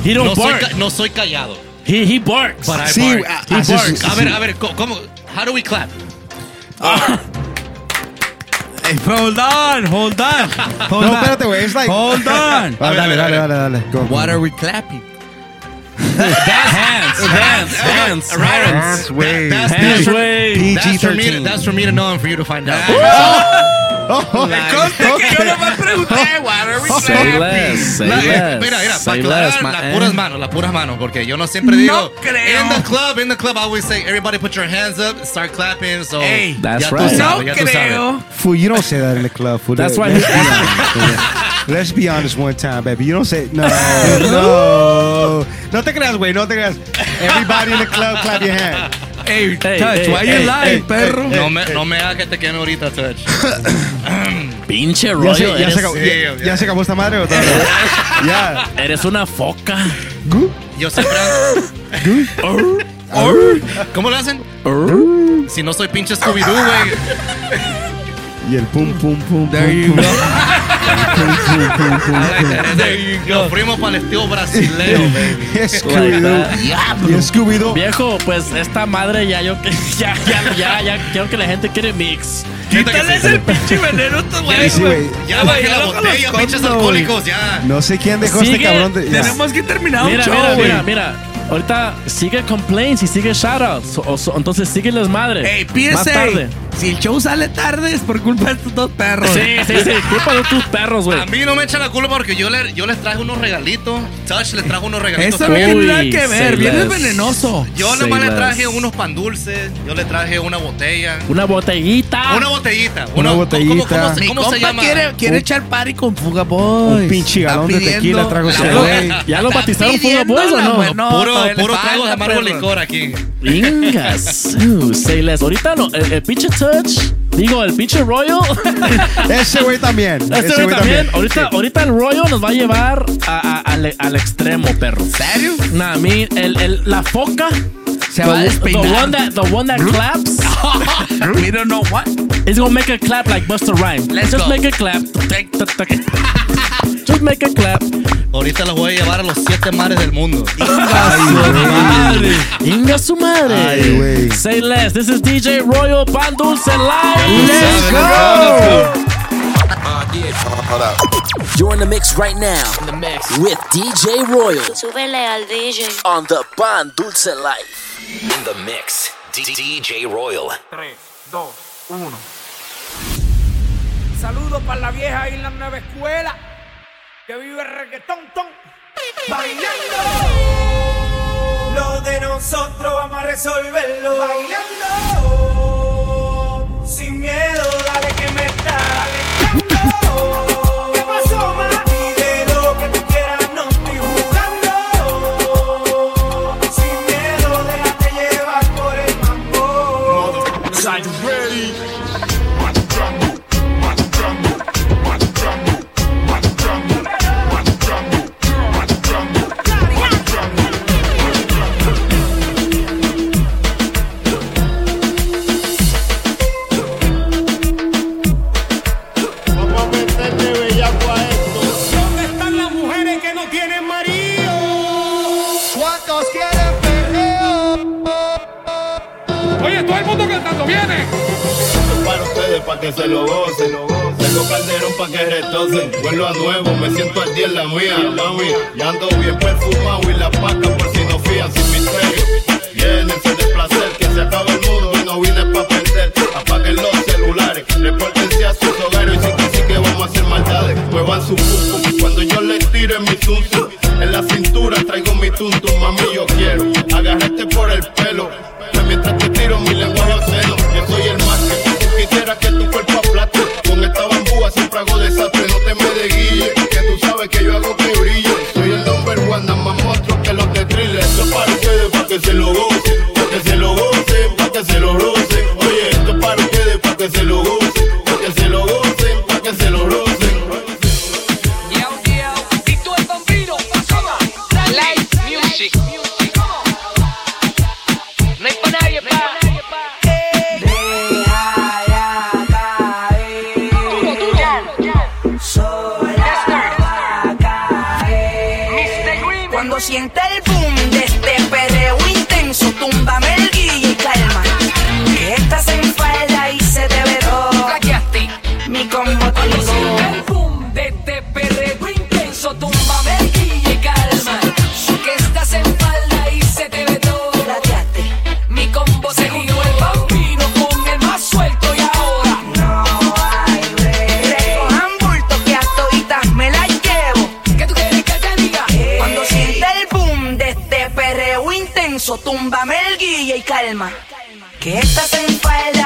He don't no, bark. ca- no soy callado. He, he barks. But I Sí, bark. ah, He así barks. es, A ver, a ver, ¿cómo? How do we clap? Hey, hold on, hold on. <laughs> Hold No, on. espérate, güey. It's like. Hold on. <laughs> Ah, dale, dale, dale, dale. Go. What are we clapping? Hands, hands, hands, hands. way. That's, Hands that's, for, way. that's, for me to, PG-13. that's for me to know and for you to find out. <laughs> Oh, oh Conste que <laughs> yo no me pregunté, what we Say less, say eh, less. mira, mira, say para less, aclarar, my las man. Eh. puras manos, las puras manos, porque yo no siempre digo, in the club, in the club, I always say, everybody put your hands up, start clapping, so Hey, That's ya tú right. No sabes, ya tú sabes. creo. Fool, you don't say that in the club, fool. That's why <laughs> Let's be honest. One time, baby. You don't say <laughs> no, no. No te creas, güey. No te creas. Everybody in the club, clap your hand. Hey, Hey, touch, hey, why you lying, hey, perro? hey, No me, no me hagas que te queme ahorita, Touch. <coughs> Pinche Ya rollo. se, ya, se acabó, sí, ya, ya. ya se acabó esta madre o todavía? <laughs> Ya. eres una foca. Yo siempre... ¿Cómo lo hacen? Si no soy pinche Scooby-Doo, güey. <laughs> Y el pum, pum, pum. There pum, you pum. go. Nos fuimos para el estilo brasileño, baby. <laughs> Y Scooby-Doo. Y Scooby-Doo. Viejo, pues esta madre ya yo que <laughs> ya ya ya ya quiero que la gente quiere mix. Quítales el pinche veneno, tu güey. Sí, güey. Ya bajé la botella, pinches alcohólicos, ya. No sé quién dejó este cabrón. Tenemos que terminar un Mira, show, mira, mira, mira. Ahorita sigue complaints y sigue shoutouts. O- o- entonces sigue las madres. Hey, Más PSA. tarde. Si el show sale tarde es por culpa de estos dos perros. Sí, sí, sí. <laughs> Culpa de tus perros, güey. A mí no me echan la culpa porque yo, le, yo les traje unos regalitos. Touch les trajo unos regalitos Eso no tiene nada que ver. less. venenoso. Yo nomás le traje unos pan dulces. Yo le traje una botella. Una botellita. Una botellita. Una ¿cómo- botellita. ¿Cómo, cómo, se- Mi cómo se compa llama? quiere, quiere Un- echar party con Fuga Boys. Un pinche galón de tequila trajo ese Ya güey. lo- ¿Ya lo está bautizaron Fuga Boys o no? buenota, Puro, puro trago de amargo licor aquí. Ingas. Uh, say less. Ahorita no, el, el pinche touch. Digo, el pinche Royal. <laughs> Ese güey también. Este Ese güey también. Sí. Ahorita, ahorita el Royal nos va a llevar a- a- al, al extremo, perro. ¿Serio? Nah, I mean, el, el, la foca. Se va a the, despeinar. the one that, the one that claps <laughs> We don't know what. is gonna make a clap like Buster Rhymes. Let's Just go. make a clap. Just make a clap. Ahorita los voy a llevar a los siete mares del mundo. <laughs> Inga su madre. Ay, güey. Say less. This is DJ Royal Pan Dulce Live. Let's go. You're in the mix right now. The mix. With DJ Royal Súbele al DJ. on the Pan Dulce Life. In the mix, DJ Royal. 3, 2, 1. Saludos para la vieja y la nueva escuela que vive el reggaetón, ton, bailando. Lo de nosotros vamos a resolverlo bailando. Sin miedo, Cantando, viene. para ustedes, para que se lo gocen. Tengo calderón para que retocen. Vuelvo a nuevo, me siento al día en la mía, mami. Y ando bien perfumado y la paca por si no fían sin misterio. Llénense de placer, que se acaba el mundo y no vine pa' perder. Apaguen los celulares, repórtense a sus hogares y sí que sí que vamos a hacer maldades. Muevan su pum cuando yo les tire mi zum. En la cintura traigo mi tum tum, mami yo quiero agarrarte por el pelo mientras te tiro mi lenguaje obsceno. Yo soy el más que tú quisieras que tu cuerpo aplate. Con esta bambúa siempre hago desastre, no te me desguille. Que tú sabes que yo hago que brille. Soy el number one, nada más monstruo que los de thriller. Esto es para ustedes, para que se lo gocen, para que se lo gocen, para que se lo gocen. Oye, esto es para ustedes, para que se lo gocen. Cuando sienta el boom de este perreo intenso, túmbame el guille y calma. Que estás en falda y se te veró. Mi combo calma, que estás en falda.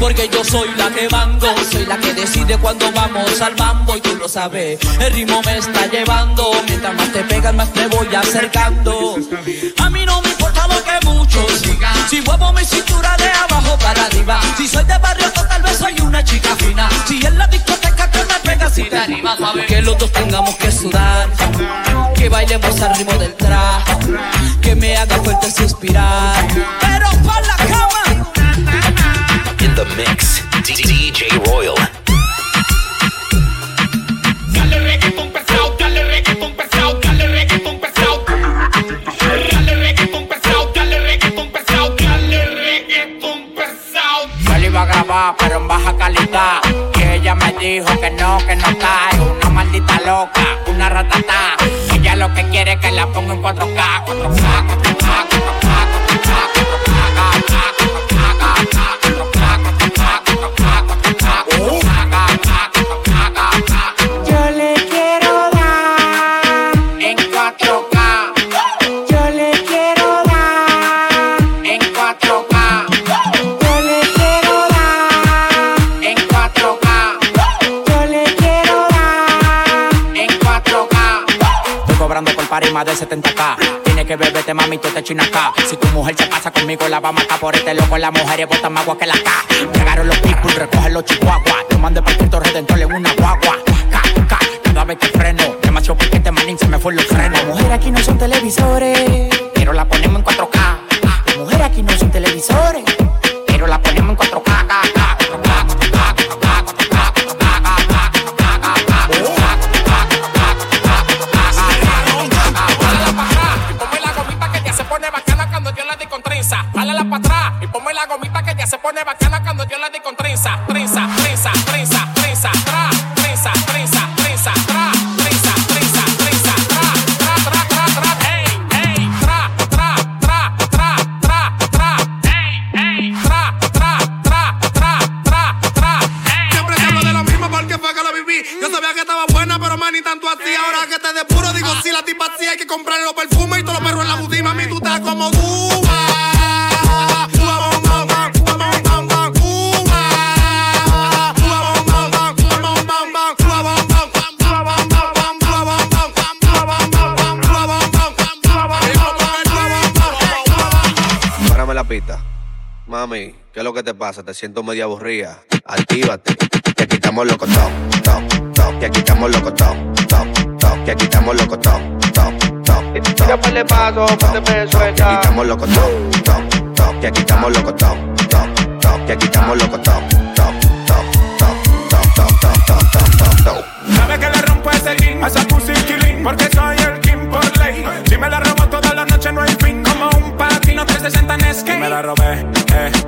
Porque yo soy la que mando, soy la que decide cuando vamos al mambo y tú lo sabes. El ritmo me está llevando, mientras más te pegas, más te voy acercando. A mí no me importa lo que muchos digan, si muevo mi cintura de abajo para arriba. Si soy de barrio, tal vez soy una chica fina. Si en la discoteca tú me y te animas. Que los dos tengamos que sudar, que bailemos al ritmo del trap, que me haga fuerte suspirar. Pero mix, DJ Royal. Dale reggaeton pesado, dale reggaeton pesado, dale reggaeton pesado. Dale reggaeton pesado, dale reggaeton pesado, dale reggaeton pesado. Yo le iba a grabar, pero en baja calidad. Y ella me dijo que no, que no está. Es una maldita loca, una ratata. Ella lo que quiere es que la ponga en 4K, 4K, 4K, más de 70k. Tiene que beberte, mami, tú te china acá. Si tu mujer se pasa conmigo, la va a matar por este loco. Las mujeres botan más agua que la K. Llegaron los people, recogen los chihuahuas. Te mandé para Cristo Redentor en una guagua. Ca, ca, cada vez que freno. Demasiado piquete, manín, se me fue los frenos. Las mujeres aquí no son televisores, pero la ponemos en 4K. Las mujeres aquí no son televisores, Mami, ¿qué es lo que te pasa? Te siento media aburrida. Actívate. Que aquí estamos locos, top, top, top. Que aquí estamos locos, top, top, top. Que aquí estamos locos, top, top, top. Tira pa' le paso, ponte preso, Que aquí estamos locos, top, top, top. Que aquí estamos locos, top, top, top. Que aquí estamos locos, top, top, top, top, top, top, top, top, top, top, top. Sabe que le rompo ese jean, a esa pussy killing, porque soy el king por ley. Si me la robo toda la noche no hay fin, como un patino 360 en skate. Si me la robé, eh, eh, eh,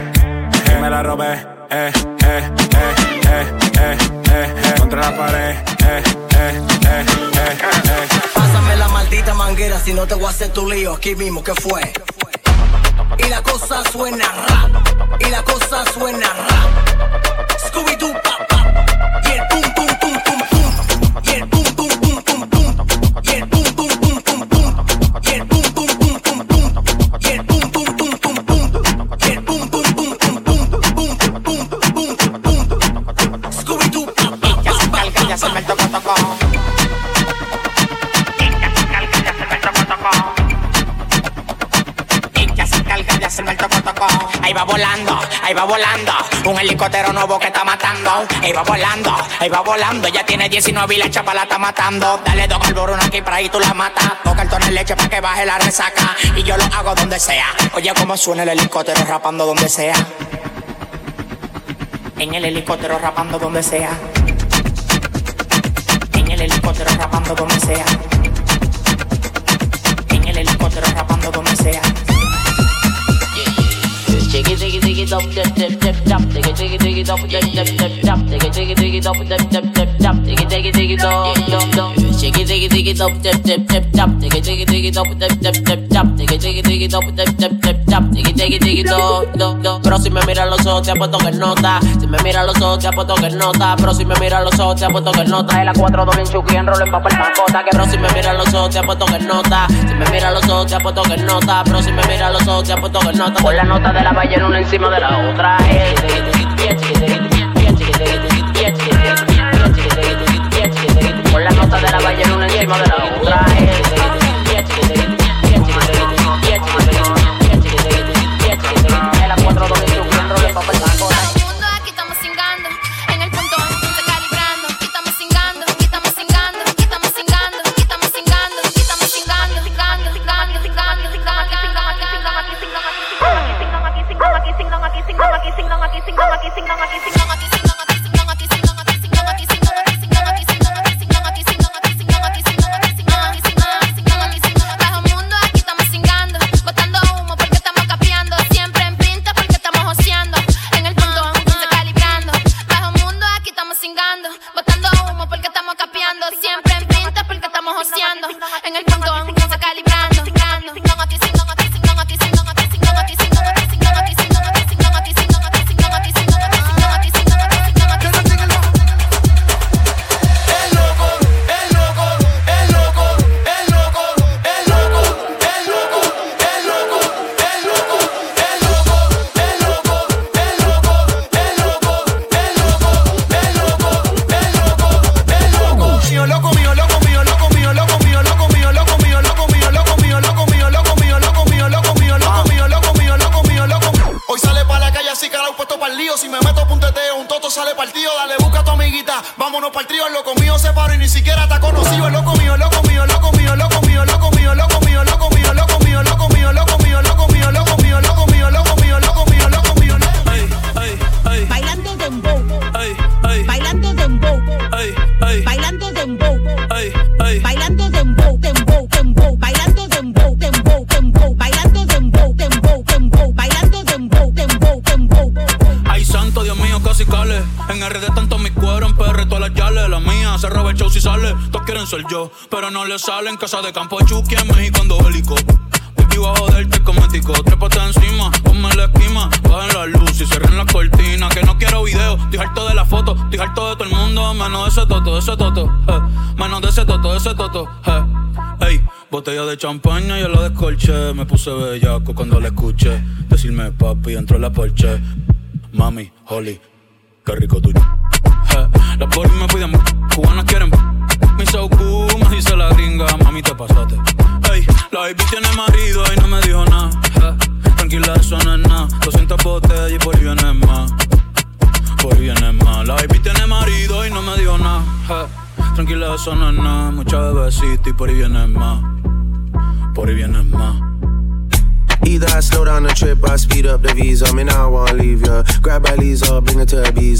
me la robé, eh, eh, eh, eh, eh, eh, eh, contra la pared, eh, eh, eh, eh, eh. Pásame la maldita manguera si no te voy a hacer tu lío aquí mismo, ¿qué fue? Y la cosa suena rap, y la cosa suena rap. Scooby ahí va volando, ahí va volando. Un helicóptero nuevo que está matando, ahí va volando, ahí va volando. Ya tiene 19 y la chapa la está matando. Dale dos al aquí para ahí tú la matas. Dos cartones de leche para que baje la resaca. Y yo lo hago donde sea. Oye, cómo suena el helicóptero rapando donde sea. En el helicóptero rapando donde sea. En el helicóptero rapando donde sea. diggy it dip dip dip dump diggy diggy diggy dump dip dip dip dump diggy diggy diggy dump dip it, dip it, diggy it diggy dump dump dump jiggy dop dip dip dip dop Jiggy jiggy jiggy dop dip dip dip dop Jiggy jiggy jiggy dop dop dop Pero si me mira los ojos te apuesto que nota Si me mira los ojos te apuesto que nota Pero si me mira los ojos te apuesto que nota la 4 2 bien chuki en rol en papel macota Que pero si me mira los ojos te apuesto que nota Si me mira los ojos te apuesto que nota Pero si me mira los ojos te apuesto que nota Con la nota de la ballena una encima de la otra eh. De la ballena una encima de la otra Molly. to be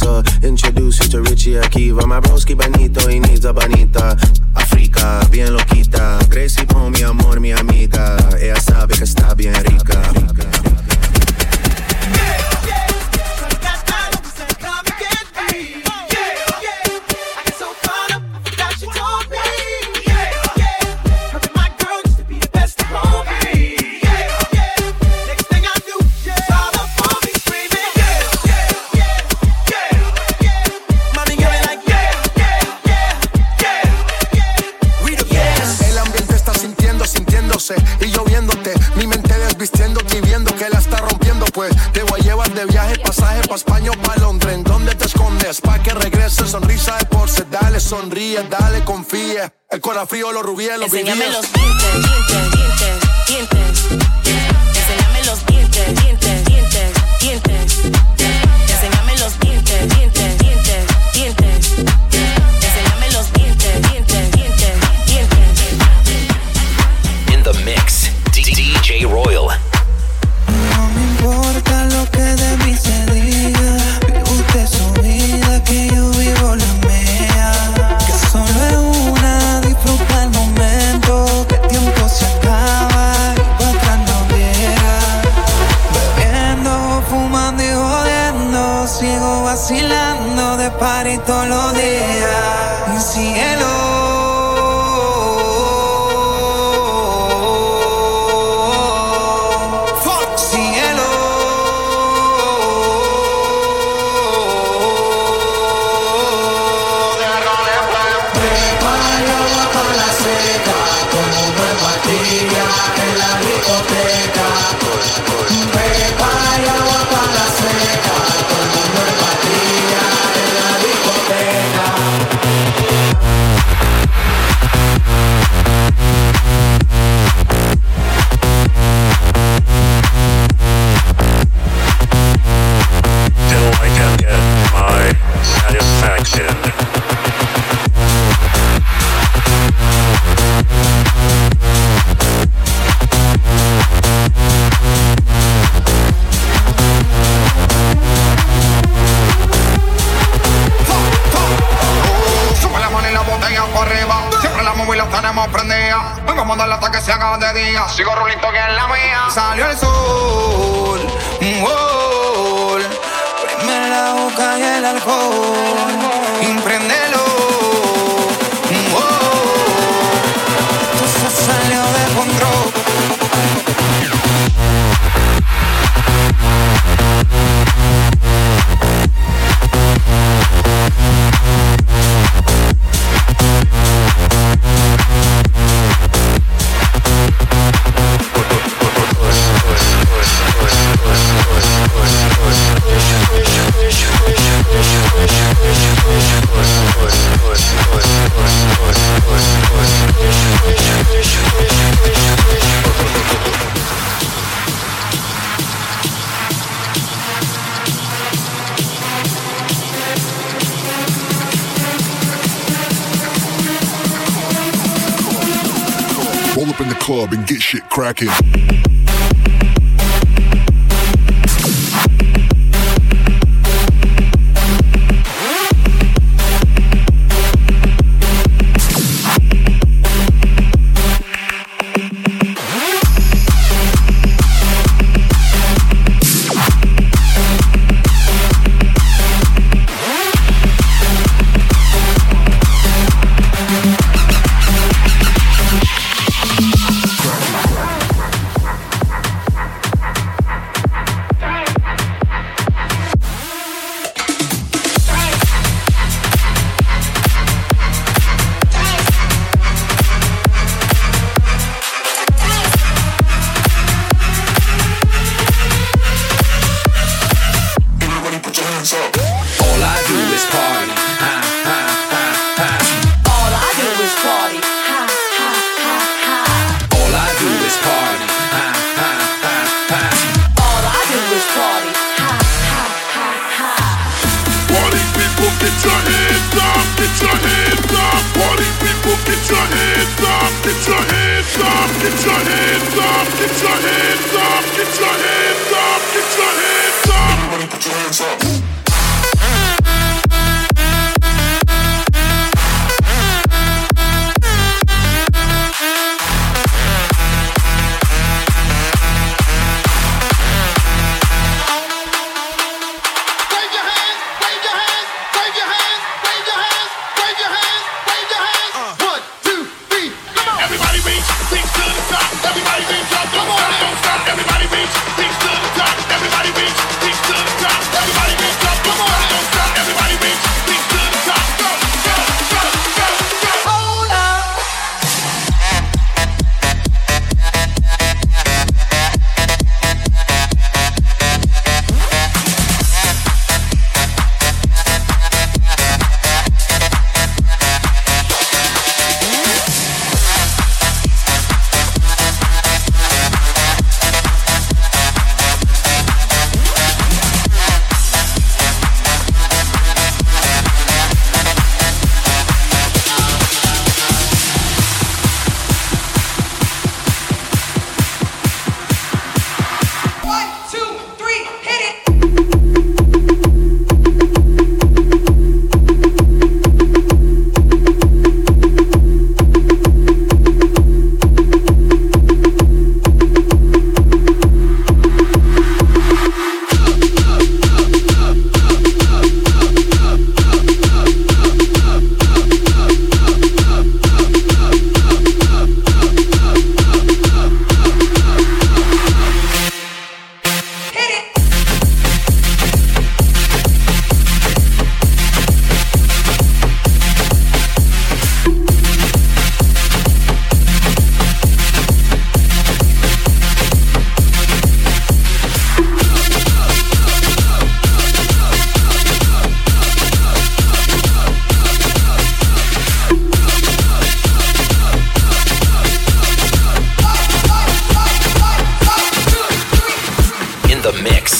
y yo viéndote. Mi mente desvistiéndote y viendo que la está rompiendo, pues te voy a llevar de viaje, pasaje pa' España o pa' Londres. ¿En dónde te escondes? Pa' que regrese, sonrisa de porce. Dale, sonríe, dale, confía. El corazón frío, los rubíes, los Enséñame los dientes, dientes, dientes, dientes. Enséñame los dientes, dientes, dientes, dientes. Enséñame los dientes, dientes. Royal modelos hasta que se haga de día. Sigo rulito que es la mía. Salió el sol, un gol. Prende la boca y el alcohol. and get shit cracking.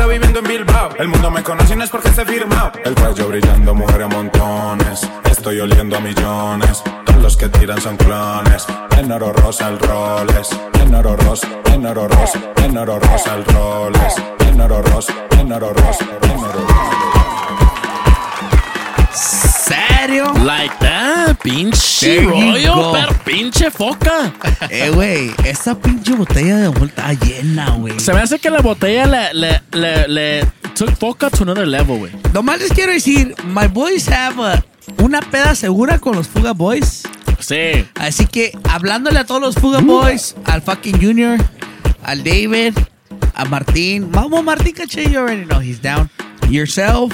Puta viviendo en Bilbao. El mundo me conoce y no es porque esté firmado. El cuello brillando, mujeres a montones. Estoy oliendo a millones. Todos los que tiran son clones. En oro rosa el roles. En oro rosa, en oro rosa, en oro rosa el roles. En oro rosa, en oro rosa, en oro rosa. ¿Serio? Like that, pinche rollo, pero pinche foca. Eh, güey, esa pinche botella de amor está llena, güey. Se me hace que la botella le, le, le, le took foca to another level, güey. Nomás les quiero decir, my boys have a- una peda segura con los Fuga Boys. Sí. Así que hablándole a todos los Fuga Boys, al fucking Junior, al David, a Martín. Vamos, Martín Caché, you already know he's down. Yourself,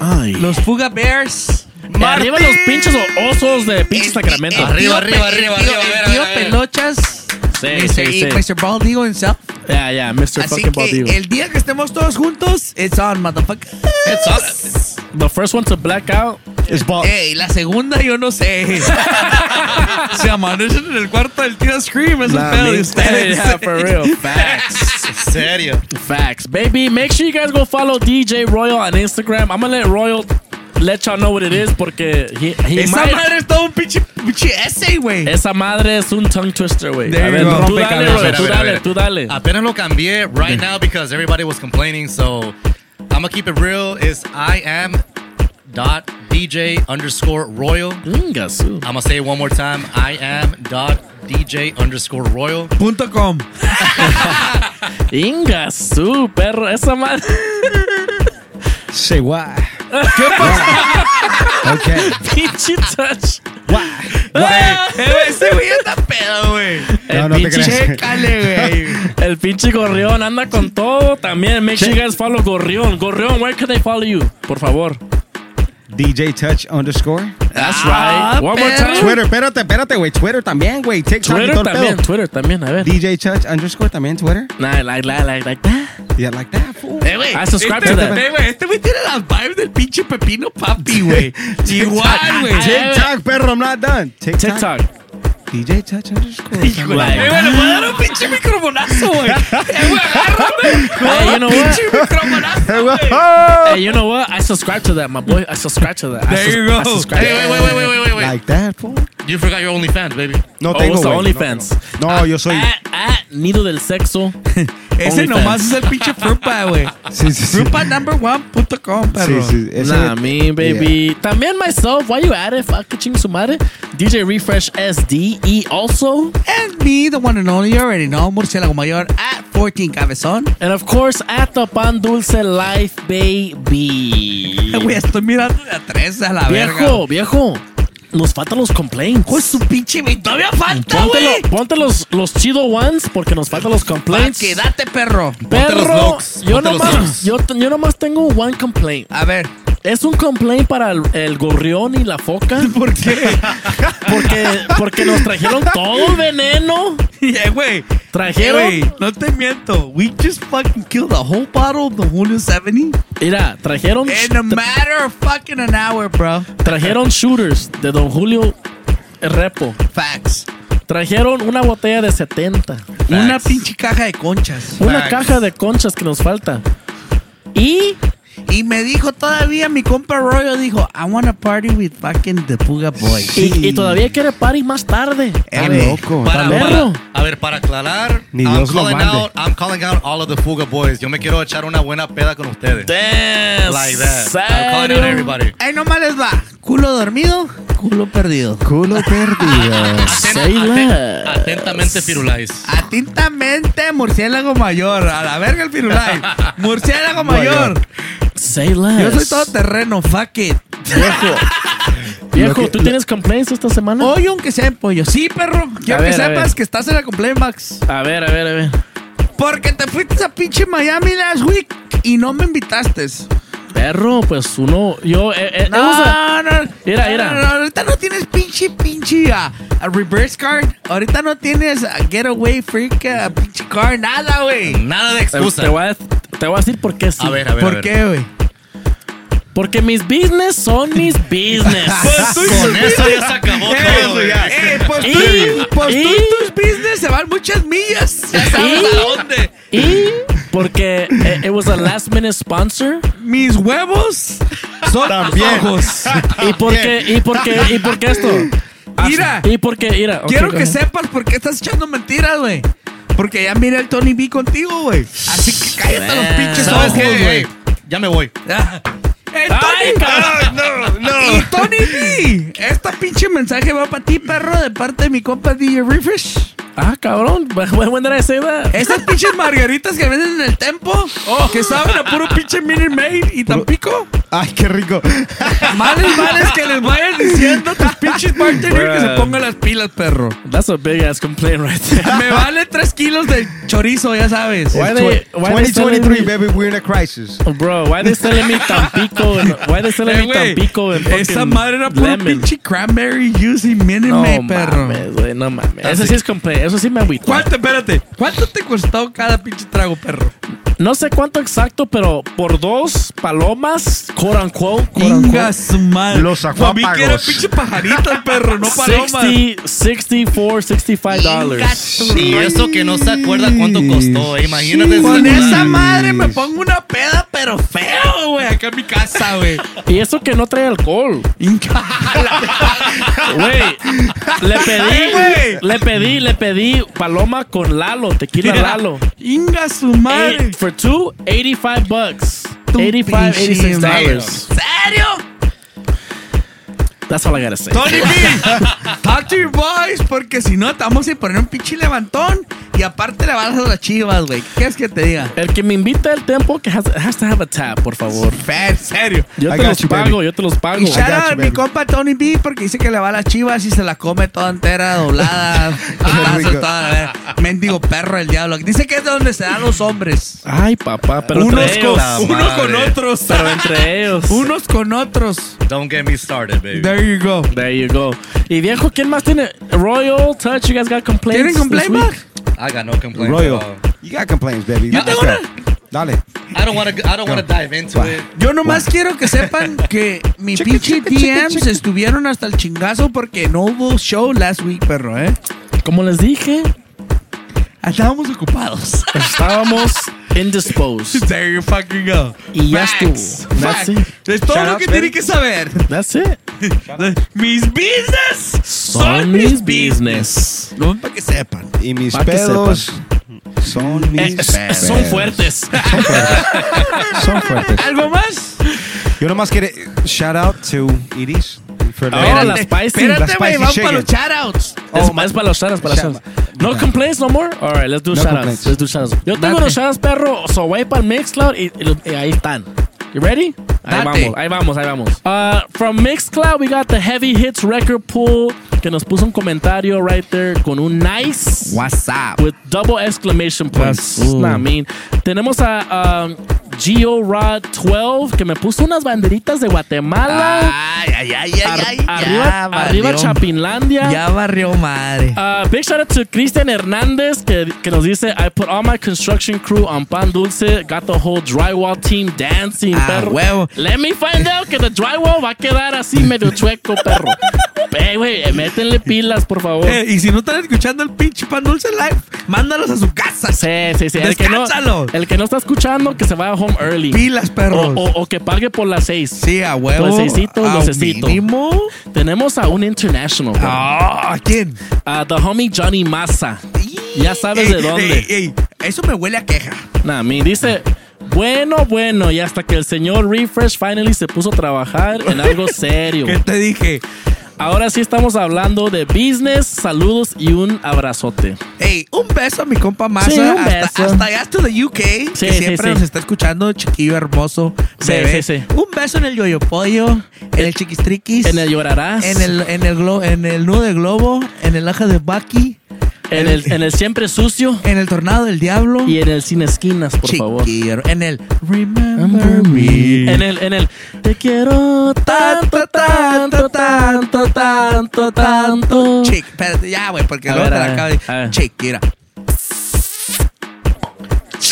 Ay. los Fuga Bears. Y arriba los pinches osos de pinche Sacramento. el tío Pe- el tío- El tío Pelochas. Sí, Mr. sí, sí. Mr. Baldigo himself. Yeah, yeah, Mr. Así fucking que Baldigo. el día que estemos todos juntos, it's on, motherfucker. It's The first one to black out is ball. Ey, la segunda yo no sé. <laughs> Se amanecen en el cuarto del tío Scream. Es un Nah, pedo de ustedes. Yeah, for real. <laughs> Facts. Serio. Facts. Baby, make sure you guys go follow DJ Royal on Instagram. I'm gonna let Royal let y'all know what it is porque he, he Esa might- madre es todo un pinche, pinche essay, güey. Esa madre es un tongue twister, güey. There A you ver, go. tú dale, Rompecabezas. Royal, tú A ver, a dale, ver. tú dale. Apenas lo cambié right now because everybody was complaining. So I'm gonna keep it real. Is I am dot DJ underscore royal. I'm gonna say it one more time. I am dot DJ underscore royal. Punto com. <laughs> Inga, su perro, esa madre. Say why? ¿Qué pasa? Okay. Pinche touch. Eh, Ese güey está pedo, güey. El No, no te pinche- creas. Chécale, güey. El pinche Gorrión anda con todo también. Make sure you guys follow Gorrión. Gorrión, where can they follow you? Por favor. DJ Touch underscore. That's Ah, right. One more time. Twitter, espérate, espérate, güey. Twitter también, güey. TikTok y Twitter todo también, pedo. Twitter también, a ver. DJ Touch underscore también Twitter. Nah, like, like, like, like that. Yeah, like that, fool. Eh, güey. I subscribe este, to that. eh, güey, Este güey tiene las vibes del pinche pepino papi, <laughs> güey. Igual, güey. TikTok, perro, I'm not done. TikTok. TikTok. DJ Touch underscore. Híjole, eh, güey, le voy a dar un pinche microfonazo, güey. <laughs> Eh, güey, agárrame. Hey, you know what? Pinche microfonazo, güey. Hey, you know what? I subscribe to that, my boy. I subscribe to that. I There you go. I subscribe Hey, wait, wait, wait, wait, wait, wait, wait. Like that, fool. You forgot your OnlyFans, baby. No Oh, tengo, what's the güey. OnlyFans? No, yo soy. At, at Nido del Sexo. <laughs> Ese nomás es el pinche frupa, güey. <laughs> Sí, sí, sí. Frupa number one punto com, Sí, perro. sí. ese- Nah, me, baby. También myself. Why you at it? Fuck, ching su madre. DJ Refresh SDE also. And me, the one and only, you already know, Murciélago Mayor at 14 Cabezón. And of course, at the Pan Dulce Life, baby. <laughs> Güey, estoy mirando de a tres a la verga. Viejo, viejo. Nos faltan los complaints. Pues su pinche, todavía falta, Ponte, güey. lo- ponte los, los chido ones porque nos faltan los Pa' complaints. quédate, perro. Ponte los Perro, yo ponte nomás, yo, yo nomás tengo one complaint. A ver. Es un complaint para el, el gorrión y la foca. <laughs> ¿Por qué? <laughs> Porque, porque nos trajeron todo el veneno. <laughs> Yeah, güey. Trajeron. Güey, no te miento. We just fucking killed a whole bottle of the Julio 70 Mira, trajeron. in a matter of fucking an hour, bro. Trajeron shooters de Don Julio Repo. Facts. Trajeron una botella de 70. Una pinche caja de conchas. Una Facts. caja de conchas que nos falta. Y Y me dijo todavía mi compa Royo, dijo, I wanna party with fucking the Puga Boys. Y, y todavía quiere party más tarde. Eh, güey. Para, Perro. para- a ver, para aclarar, Ni I'm Dios lo calling, mande. out, I'm calling out all of the Fuga Boys. Yo me quiero echar una buena peda con ustedes. Damn, Like that. I'm calling out serio. everybody. Ay, nomás les va. Culo dormido, culo perdido. Culo perdido. <laughs> Atentamente, Firulais. Atentamente, murciélago mayor. A la verga el pirulay. <laughs> Murciélago mayor. Say less. Yo soy todo terreno, fuck it. Viejo. <laughs> Viejo, ¿tú tienes complaints esta semana? Hoy, aunque sea en pollo. Sí, perro. Quiero que a sepas ver. que estás en la complaint Max. A ver, a ver, a ver. Porque te fuiste a pinche Miami last week y no me invitaste. Perro, pues uno, yo, eh, eh, No, vamos a- no, Mira, no, mira. no, no, ahorita no tienes pinche, pinche a, a reverse card. Ahorita no tienes a getaway freak, a pinche card, nada, güey. Nada de Te, excusa. te voy a, te voy a decir por qué sí. A ver, a ver. a ¿Por ver. qué, güey? Porque mis business son mis business. <laughs> Con eso ya se acabó todo. güey. Eh, pues Y- tú, pues tú y- y tus business se van muchas millas. Ya sabes Y- a dónde. y porque eh, it was a last minute sponsor. Mis huevos son También. ojos. Y porque, y porque, y porque esto. Mira. Y porque, mira. ok, Quiero que sepas por qué estás echando mentiras, güey. Porque ya miré el Tony B contigo, güey. Así que cállate los pinches ¿Sabes ojos, qué? güey. Ya me voy. ¡Eh, Ay, Tony! cabrón. no, no. Y Tony B, esta pinche mensaje va para ti, perro, de parte de mi compa DJ Refresh. Ah, cabrón. Say that? Esas pinches margaritas que venden en el tempo, que saben a puro pinche Minute Maid y Tampico. Ay, qué rico. Males, males que les vayas diciendo a tus pinches bartenders que se pongan las pilas, perro. That's a big ass complaint right there. Me vale 3 kilos de chorizo, ya sabes. Why they, why they selling 2023, me, baby, we're in a crisis. Oh, bro? Why they selling me Tampico? Why they selling Eh, me güey, Tampico and Esa madre era puro pinche cranberry juice y Minute No Maid, perro. mames, güey, no mames. Eso sí es complaint. Eso sí me agüitó. ¿Cuánto, espérate? ¿Cuánto te costó cada pinche trago, perro? No sé cuánto exacto, pero por dos palomas, quote unquote, quote Inga unquote, su madre. Los Para mí que era pinche pajaritas, perro, no palomas. 60, 64, 65 dollars. Y eso que no se acuerda cuánto costó. eh. Imagínate. Con ese- esa madre me pongo una peda, pero feo, güey, acá en mi casa, güey. Y eso que no trae alcohol. Inca. Güey, le pedí, güey. le pedí, le pedí paloma con Lalo, tequila Mira, Lalo. Inga su madre. For two, 85 bucks. Tu 85, 86 dollars. ¿Serio? That's all I gotta say. Tony B, <laughs> talk to your boys, porque si no, te vamos a poner un pinche levantón y aparte le vas a las chivas, güey. ¿Qué quieres que te diga? El que me invita al tempo que has, has to have a tab, por favor. En serio. Yo I te los you, pago, baby. yo te los pago. Y shout out mi compa Tony B porque dice que le va a las chivas y se la come toda entera, doblada. <laughs> toda, eh, mendigo perro el diablo. Dice que es de donde se dan los hombres. Ay, papá, pero unos entre con, ellos. unos con otros. Pero entre ellos. <laughs> unos con otros. Don't get me started, baby. There you go. There you go. Y viejo, ¿quién más tiene? Royal Touch, you guys got complaints? ¿Tienen complaint, this week? Mac? I got no complaints. Royal. at all. You got complaints, baby. Yo tengo go. una. Dale. I don't want to. I don't want to dive into it. Yo nomás quiero que sepan <laughs> que mi pinche DMs estuvieron hasta el chingazo porque no hubo show last week, perro, ¿eh? Como les dije, Estábamos ocupados. estábamos indisposed. <laughs> There you fucking go. Y ya Facts. estuvo. That's it. Es todo Shout lo que baby. tienen que saber. That's it. <laughs> Mis business Son mis business. No, para que sepan. Y mis Pa' que pedos son Eh, mis s- son pedos. <laughs> fuertes. Son fuertes. ¿Algo más? Yo nomás quiero shout out to Iris. For the- Oh, la spicy. Espérate, güey, vamos para los shoutouts. Es, Oh, es para los shoutouts, para los Shout- shoutouts. No complaints no more? Alright, let's do No shoutouts. complaints. Let's do shoutouts. Yo tengo Date. unos shoutouts, perro. So, voy para el Mixcloud y, y lo- y ahí están. You ready? Ahí Date. vamos, ahí vamos, ahí vamos. Uh, from Mixcloud, we got the Heavy Hits Record Pool que nos puso un comentario right there con un nice What's up? with double exclamation points. That's- Nah, I mean. Tenemos a um, Geo Rod 12 que me puso unas banderitas de Guatemala. Ay, ay, ay, ay, ay. arriba, ya arriba. Chapinlandia. Ya barrió madre. Uh, big shout out to Cristian Hernández que, que nos dice I put all my construction crew on pan dulce, got the whole drywall team dancing, Ah, perro. huevo. Let me find out que the drywall va a quedar así medio chueco, perro. <laughs> Ve, güey, métenle pilas, por favor. Eh, y si no están escuchando el pinche pan dulce live, mándalos a su casa. Sí, sí, sí. El que, no, el que no está escuchando, que se vaya a Home home early. Pilas, perros. O, o- o que pague por las seis. Sí, a huevo. Por seisito, A lo necesito. mínimo. Tenemos a un international. bro. Ah, ¿quién? A the homie Johnny Massa. Ya sabes Ey, de dónde. ey, ey, Eso me huele a queja. Nah, mi dice, bueno, bueno, y hasta que el señor Refresh finally se puso a trabajar en algo <laughs> serio. ¿Qué te dije? Ahora sí estamos hablando de business, saludos y un abrazote. Ey, un beso a mi compa Massa. Sí, un hasta, beso. hasta allá, hasta the UK. Sí, que sí, siempre nos está escuchando, chiquillo hermoso. Bebé. Un beso en el yoyo pollo, en el chiquistriquis. En el llorarás. En el, en el, glo- en el nudo de globo, en el aja de Bucky. En el, en el siempre sucio. En el tornado del diablo. Y en el sin esquinas, por favor. En el Remember Me. En el, en el Te quiero tanto, tanto, tanto, tanto, tanto. Chick, espérate, ya, güey, porque A luego ver, te la acabo de. Chiquira.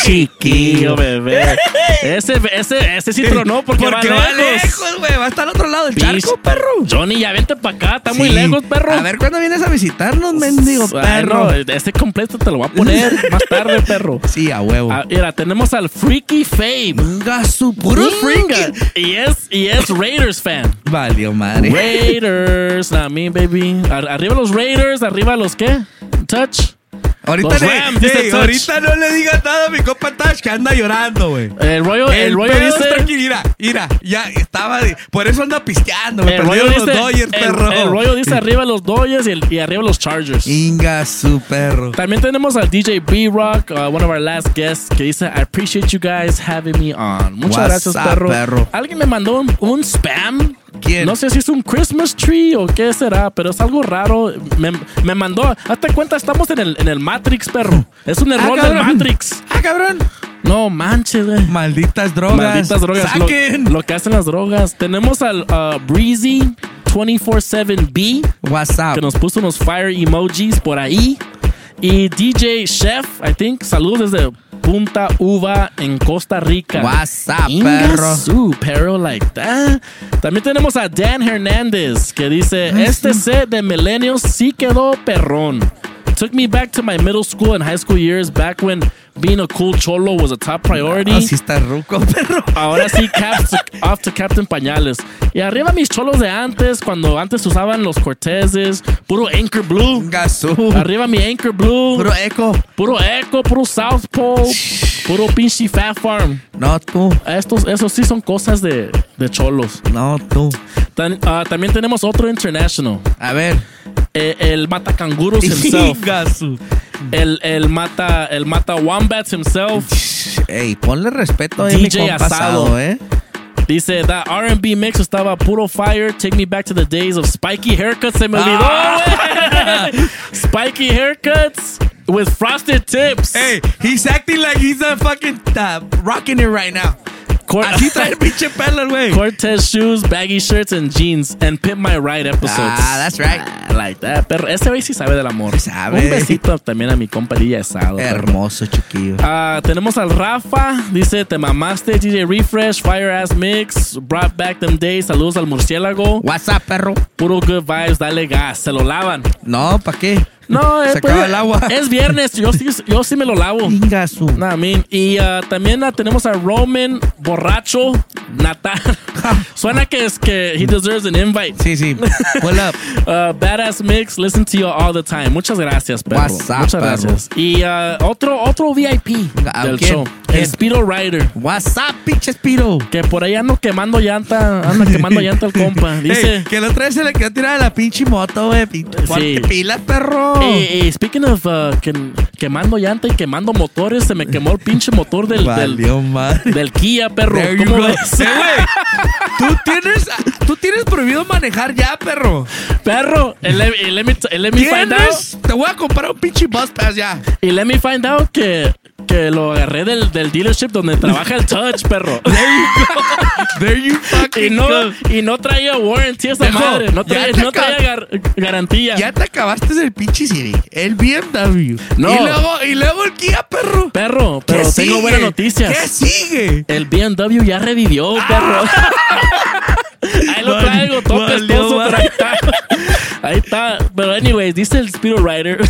Chiquillo, bebé. Ese, ese, ese sí tronó porque, Porque va, va lejos. lejos, güey. Va hasta al otro lado del Pinche- charco, perro. Johnny, ya vente para acá. Está muy lejos, perro. A ver cuándo vienes a visitarnos, mendigo Ay, perro. no, este completo te lo voy a poner <laughs> más tarde, perro. Sí, a huevo. Ah, mira, tenemos al Freaky Fabe. Venga, su puro Venga. freaky. Y es, y es Raiders fan. Valió madre. Raiders, a mí, baby. Ar- arriba los Raiders, arriba los qué? Touch. Ahorita, dice Touch. ahorita no le digas nada a mi compa Touch que anda llorando, güey. El rollo, el, rollo pedo dice. tranquilo, mira, mira, ya estaba, de- por eso anda pisteando, me El rollo, perdieron los Dodgers, el- perro. el rollo dice arriba los Dodgers y, el- y arriba los Chargers. Inga, su perro. También tenemos al DJ B-Rock, uh, one of our last guests, que dice, I appreciate you guys having me on. Muchas What's gracias, up, perro. perro? Alguien me mandó un, un spam. ¿Quién? No sé si es un Christmas tree o qué será, pero es algo raro. Me, me mandó, hazte cuenta, estamos en el, en el Matrix, perro. Es un error Ah, del. Matrix. Ah, cabrón. No manches, güey. Malditas drogas. Malditas drogas. Lo que hacen las drogas. Tenemos al uh, Breezy 247B. WhatsApp. que nos puso unos fire emojis por ahí. Y DJ Chef, I think, saludos desde Punta Uva en Costa Rica. WhatsApp, perro. su, perro like that. También tenemos a Dan Hernández que dice, este set de millennials sí quedó perrón. Took me back to my middle school and high school years back when being a cool cholo was a top priority. Así está ruco, <laughs> perro. Ahora sí, caps off to Captain Pañales. Y arriba mis cholos de antes, cuando antes usaban los Corteses, puro Anchor Blue. Gasú. Arriba mi Anchor Blue. Puro eco. Puro Echo, puro South Pole, puro pinche Fat Farm. No, tú. Estos, esos sí son cosas de, de cholos. No, tú. Tan- ah, también tenemos otro international. A ver. Eh, el mata canguros himself. <laughs> El, el mata el mata wombats himself. Ey, ponle respeto a mi DJ Asado. Asado, eh. Dice, that R&B mix estaba puro fire. Take me back to the days of spiky haircuts. Se me olvidó, Ah. <laughs> Spiky haircuts with frosted tips. Hey, he's acting like he's a fucking uh, rocking it right now. Cor- Así trae el pinche pelo, güey. Cortez shoes, baggy shirts, and jeans, and Pimp My Ride episodes. Ah, that's right. I like that. Pero ese güey sí sabe del amor. Sabe. Un besito también a mi compa DJ Asado. perro. Hermoso, chiquillo. Ah, tenemos al Rafa, dice, te mamaste, DJ Refresh, Fire Ass Mix, brought back them days, saludos al murciélago, WhatsApp, perro. puro good vibes, dale gas, se lo lavan. No, ¿para qué? No, <laughs> Se eh, pues, acaba el agua. <laughs> Es viernes, yo sí, yo sí me lo lavo. Inga su. Nah, I mean, y ah, también ah, tenemos a Roman Borracho Natal. <laughs> Suena que es que he deserves an invite. Sí, sí. Pull up. Uh, badass mix, listen to you all the time. Muchas gracias, perro. What's up, Muchas perro? gracias. Y uh, otro, otro VIP ¿A del quién? show. El Speedo Rider. WhatsApp, pinche Spiro. Que por ahí ando quemando llanta. Anda quemando <laughs> llanta el compa. Dice. Ey, que la otra vez se le quedó tirada la pinche moto, güey. Ponte Sí. pilas, perro. Ey, speaking of uh, que- quemando llanta y quemando motores, se me quemó el pinche motor del, del, Valió madre. del Kia, perro. There you ¿Cómo go. ves? Eh, güey, <laughs> tú tienes, tú tienes prohibido manejar ya, perro. Perro, and let, me, and let me find out. Te voy a comprar un pinche bus pass ya. Y let me find out que, que lo agarré del, del dealership donde trabaja el Touch, perro. <laughs> There you go. There you fucking Y no, go. y no traía warranty esa madre. No traía, te no traía gar- garantía. Ya te acabaste del pinche Civic. El BMW. No. Y luego, y luego el Kia, perro. Perro, pero ¿Qué tengo sigue? buenas noticias. ¿Qué sigue? El BMW ya revivió, perro. <laughs> <laughs> Ahí lo traigo, todo pestoso, pero ahí está. Ahí está. Pero anyways, dice el Speedo Rider. <laughs>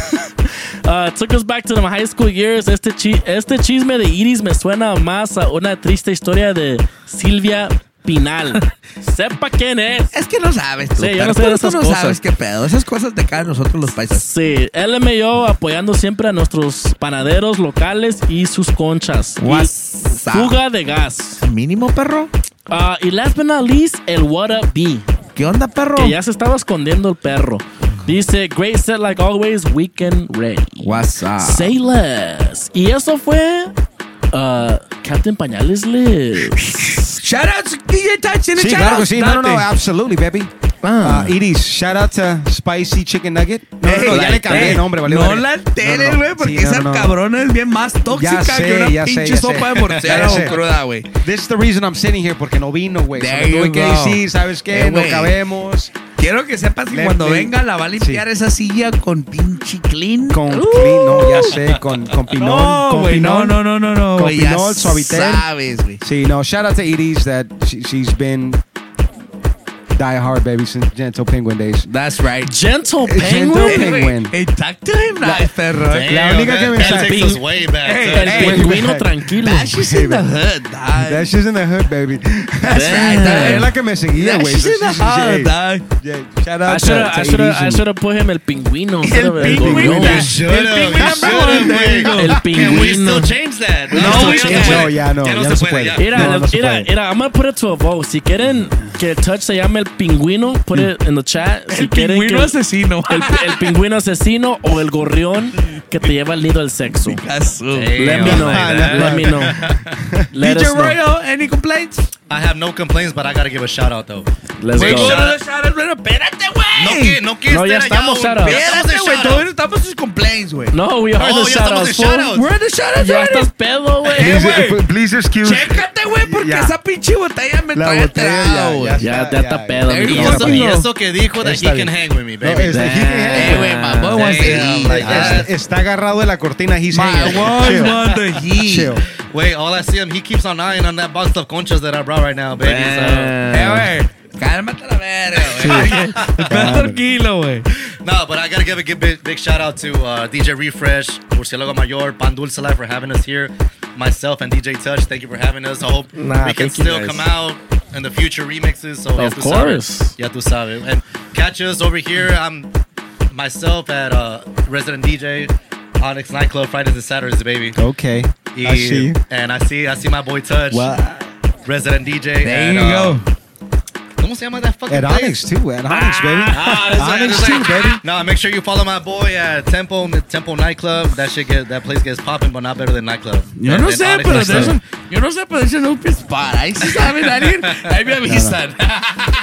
Uh, took us back to the high school years. Este, chi- este chisme de Iris me suena más a una triste historia de Silvia Pinal. <laughs> Sepa quién es. Es que no sabes tú. Sí, yo no sé de esas no cosas. sabes qué pedo. Esas cosas te caen nosotros los paisas. Sí, LMO apoyando siempre a nuestros panaderos locales y sus conchas. Y What's up? fuga de gas. Mínimo, perro. Ah, y last but not least, el What Up B. ¿Qué onda, perro? Que ya se estaba escondiendo el perro. Dice, great set like always, weekend ready. What's up? Say less. Y eso fue uh, Captain Pañales Lives. Shout out to DJ Touch in the Sí, chat. claro que sí. No, no, no, absolutely, baby. Ah. Uh, Iris, shout out to Spicy Chicken Nugget. No, no, no, ya le cambié de nombre, vale. No vale. la alteres, No, no, güey, porque sí, no, esa no. cabrona es bien más tóxica Ya que sé, una ya sé, pinche ya sé. sopa de morcilla Ya sé. o cruda, güey. This is the reason I'm sitting here, porque no vino, güey. So tuve que go. decir, ¿sabes qué? Eh, no güey. cabemos. Quiero que sepas que cuando venga la va a limpiar esa silla con pinche clean. Con Uh. clean, no, ya sé, con, con pinol. No, con pinol. no, no, no, no, Con ya pinol, suavitel. sabes, güey. Sí, no, shout out to Iris that she, she's been die hard, baby, since Gentle Penguin days. That's right. Gentle Gentle Penguin. Penguin. Hey, talk to him nice, perro. La única que that, me that us way back. Hey. El hey, pingüino tranquilo. That shit's in the hood, dog. That shit's in the hood, baby. That's right, Es la que me seguía, That güey. shit's in the hood, dog. Shout out to, I to should have put him el pingüino. El pingüino. You should have. El pingüino Can we still change that? No, we can't. no, ya no, Ya no se puede. Mira, mira, I'm gonna put it to a vote. Si quieren que Touch se llame el pingüino, put it in the chat. Si El quieren pingüino que asesino. el, el <laughs> pingüino asesino o el gorrión que te lleva al nido del sexo. Let me know. Let me know. Let DJ us <laughs> know. Royal, any complaints? I have no complaints, but I gotta give a shout out though. Let's Güey, go. shout out, shout out, que, no que No, ya allá, estamos out. Ya estamos güey. shout Todavía out. no estamos en complaints, güey. No, we are Oh, the ya estamos en shout shoutouts. We're the shout out, Ya estás pedo, güey. Eh, Please, please excuse. Chécate, güey, porque Ya. esa pinche botella me trae ya, güey. ya Ya, está, ya está pedo. Y eso, que dijo that Está he can hang with me, No, baby. es- he can hang, Eh, güey, my boy wants to eat. Está, agarrado de la cortina. He's My hanging. boys Chill. want the heat. Chill. Wait, all I see him, he keeps on eyeing on that box of conchas that I brought right now, baby. So. Eh, güey. Cálmate la verga, güey. Está <laughs> tranquilo, güey. No, but I gotta give a big, big, big shout out to uh, DJ Refresh, Murcielago Mayor, Pan Dulce Life for having us here. Myself and DJ Touch, thank you for having us. I hope Nah, we can still come out in the future remixes. So ya Of tú course. sabes. Ya tú sabes. And catch us over here. I'm myself at uh, Resident DJ, Onyx Nightclub, Fridays and Saturdays, baby. Okay. Y- I see you. And I see, I see my boy Touch, Well, Resident DJ. There and, you uh, go. ¿Cómo se llama that fucking at place? Onyx too. At Onyx, baby. Ah, that's Onyx that's too, right. baby. No, make sure you follow my boy at Tempo Tempo Nightclub. That shit get that place gets popping, but not better than nightclub. Yo Than- no than sé, Onyx pero Nightclub. de eso, yo no sé, pero ese es un spot. Ahí sí saben alguien. Ahí me avisan.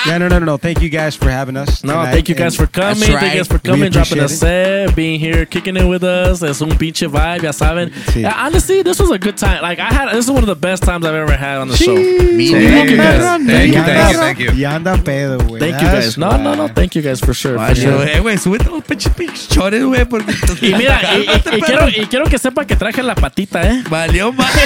Yeah, no, no, no, no. Thank you guys for having us. No, tonight, thank you guys for coming. That's Thank you guys for coming, dropping a set, being here, kicking it with us. Es un pinche vibe, ya saben. Sí. Yeah, honestly, this was a good time. Like I had, this is one of the best times I've ever had on the show. Me So, thank you guys. Thank you, thank you, thank you. Y anda pedo, güey. Thank you guys. No, no, no. Thank you guys for sure. for sure. eh, güey, súbete los pinches pichores, güey, porque... Y mira, <laughs> y, y- y quiero, y quiero que sepa que traje la patita, ¿eh? Valió <laughs> madre.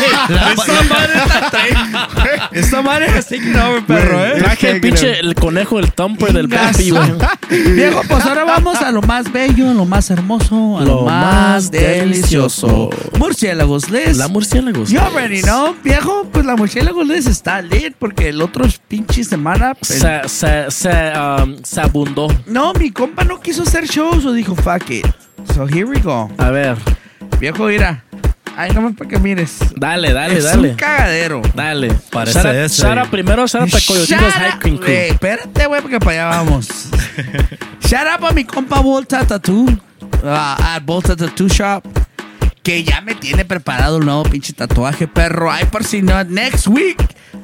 Esa madre está. Esa madre es taking over, perro, eh. Traje el pinche el conejo, el thumper del papi, güey. <laughs> Viejo, pues ahora vamos a lo más bello, a lo más hermoso, a lo, Lo más delicioso. delicioso. Murciélagos, Les. La murciélagos. You already know, viejo, pues la murciélagos Les está lit porque el otro pinche semana. pues, Se, se, se, um, se abundó. no, mi compa no quiso hacer shows o dijo fuck it. So here we go. A ver, Viejo, mira. Ay, nomás para que mires. dale, dale, es dale. un cagadero. Dale. Parece ese. shout out primero, shout out a Coyotitos High Cream Crew. Espérate, güey, porque para allá vamos. Shout out a mi compa Volta Tattoo. uh, at Volta Tattoo Shop. Que ya me tiene preparado el nuevo pinche tatuaje, perro. Ay, por si no, next week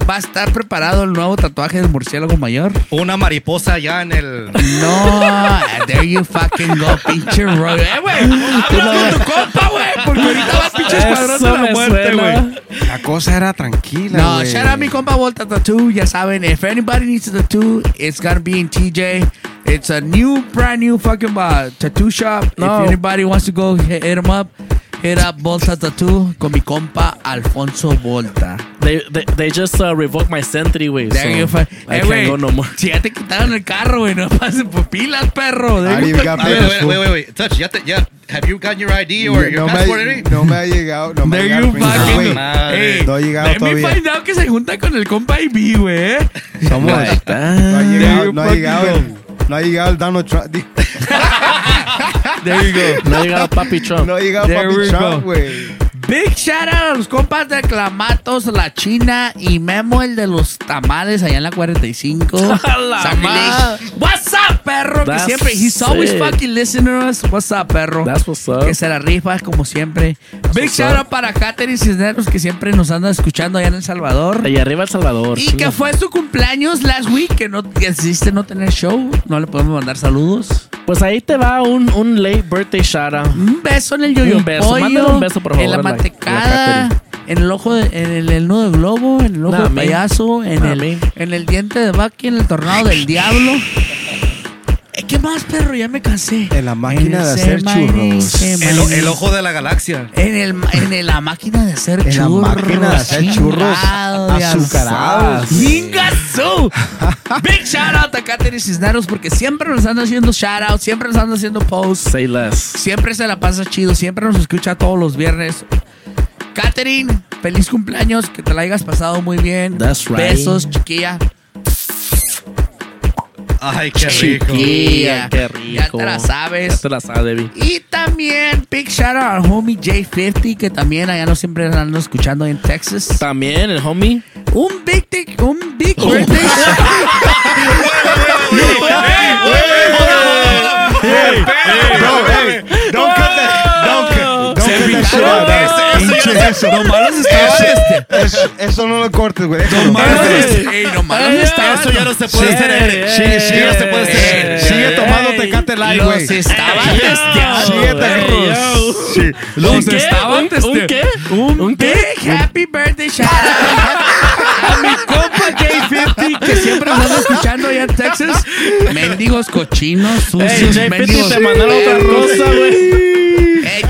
va a estar preparado el nuevo tatuaje del murciélago mayor. Una mariposa ya en el. No, there you fucking go, pinche rollo. Eh, güey, habla con tu compa, güey, porque ahorita va pinche escuadrón de la muerte, güey. La cosa era tranquila, No, güey. shout out mi compa Volta Tattoo. Ya saben, if anybody needs a tattoo, it's gonna be in TJ. It's a new, brand new fucking uh, tattoo shop. No. If anybody wants to go hit, hit him up, hit up Volta Tattoo con mi compa Alfonso Volta. They, they, they just uh, revoked my Sentry, güey. So fi- I Eh, can't go no more. Si ya te quitaron el carro, güey, no pasen por pilas, perro. Wait, wait, wait, wait, wait. Touch, ya te, ya, have you gotten your ID or your no, passport me, no me ha llegado. No me ha There llegado. you fucking- Hey, no ha llegado let me todavía. find out que se junta con el compa IB, güey. eh. Somos. No ha llegado, no ha llegado el, no ha llegado el Donald Trump. <laughs> There you go. No ha llegado Papi Trump. No ha llegado There we Papi Trump, güey. Big shout out a los compas de Clamatos, La China y Memo, el de los tamales allá en la 45. <laughs> A la Sandy madre. Lake. What's up, perro? That's que siempre, he's always sick. fucking listening to us. What's up, perro? That's what's up. Que se la rifa como siempre. Big what's shout out para Catherine Cisneros que siempre nos anda escuchando allá en El Salvador. Y arriba El Salvador. Y que fue su cumpleaños last week, que no que decidiste no tener show. No le podemos mandar saludos. Pues ahí te va un, un late birthday shout out. Un beso en el yoyo Un beso. Mándale un beso, por favor, En la en el ojo, de- en el, el nudo de globo, en el ojo Nah, de payaso, en Nah, el, en el diente de Bucky, en el tornado del diablo. Eh, ¿Qué más, perro? Ya me cansé. En la máquina de hacer churros. El, ojo de la galaxia. En, el, en el- la máquina de hacer En la churros. máquina de hacer churros azucarados. ¡Yingasu! <laughs> Big shout out a Catherine Cisneros porque siempre nos anda haciendo shout out, siempre nos anda haciendo posts. Say less. Siempre se la pasa chido, siempre nos escucha todos los viernes. Catherine, feliz cumpleaños, que te la hayas pasado muy bien. That's right. Besos, chiquilla. Ay, qué rico. Chiquilla. Qué rico. Ya te la sabes. Ya te la sabes, Debbie. Y también big shout out al homie J50, que también allá nos siempre ando escuchando en Texas. También el homie. Un big tic- un big birthday Bro, hey, that. Don't eso. este- no lo cortes, güey. Eso no Malo cortes. es- ey, no malo es esta- Eso ya no se puede Sí. hacer. Sigue, sigue, Ya no se puede hacer. Sigue tomando Tecate Light, güey. Los estaba testeando. Sí. Los ¿Un qué? estaban ¿Un- testeando. un qué? Un, ¿Un qué? happy birthday shout out a mi compa J50 que siempre nos anda escuchando allá en Texas. Mendigos cochinos, sucios, J50 mendigos te mandaron otra cosa, güey.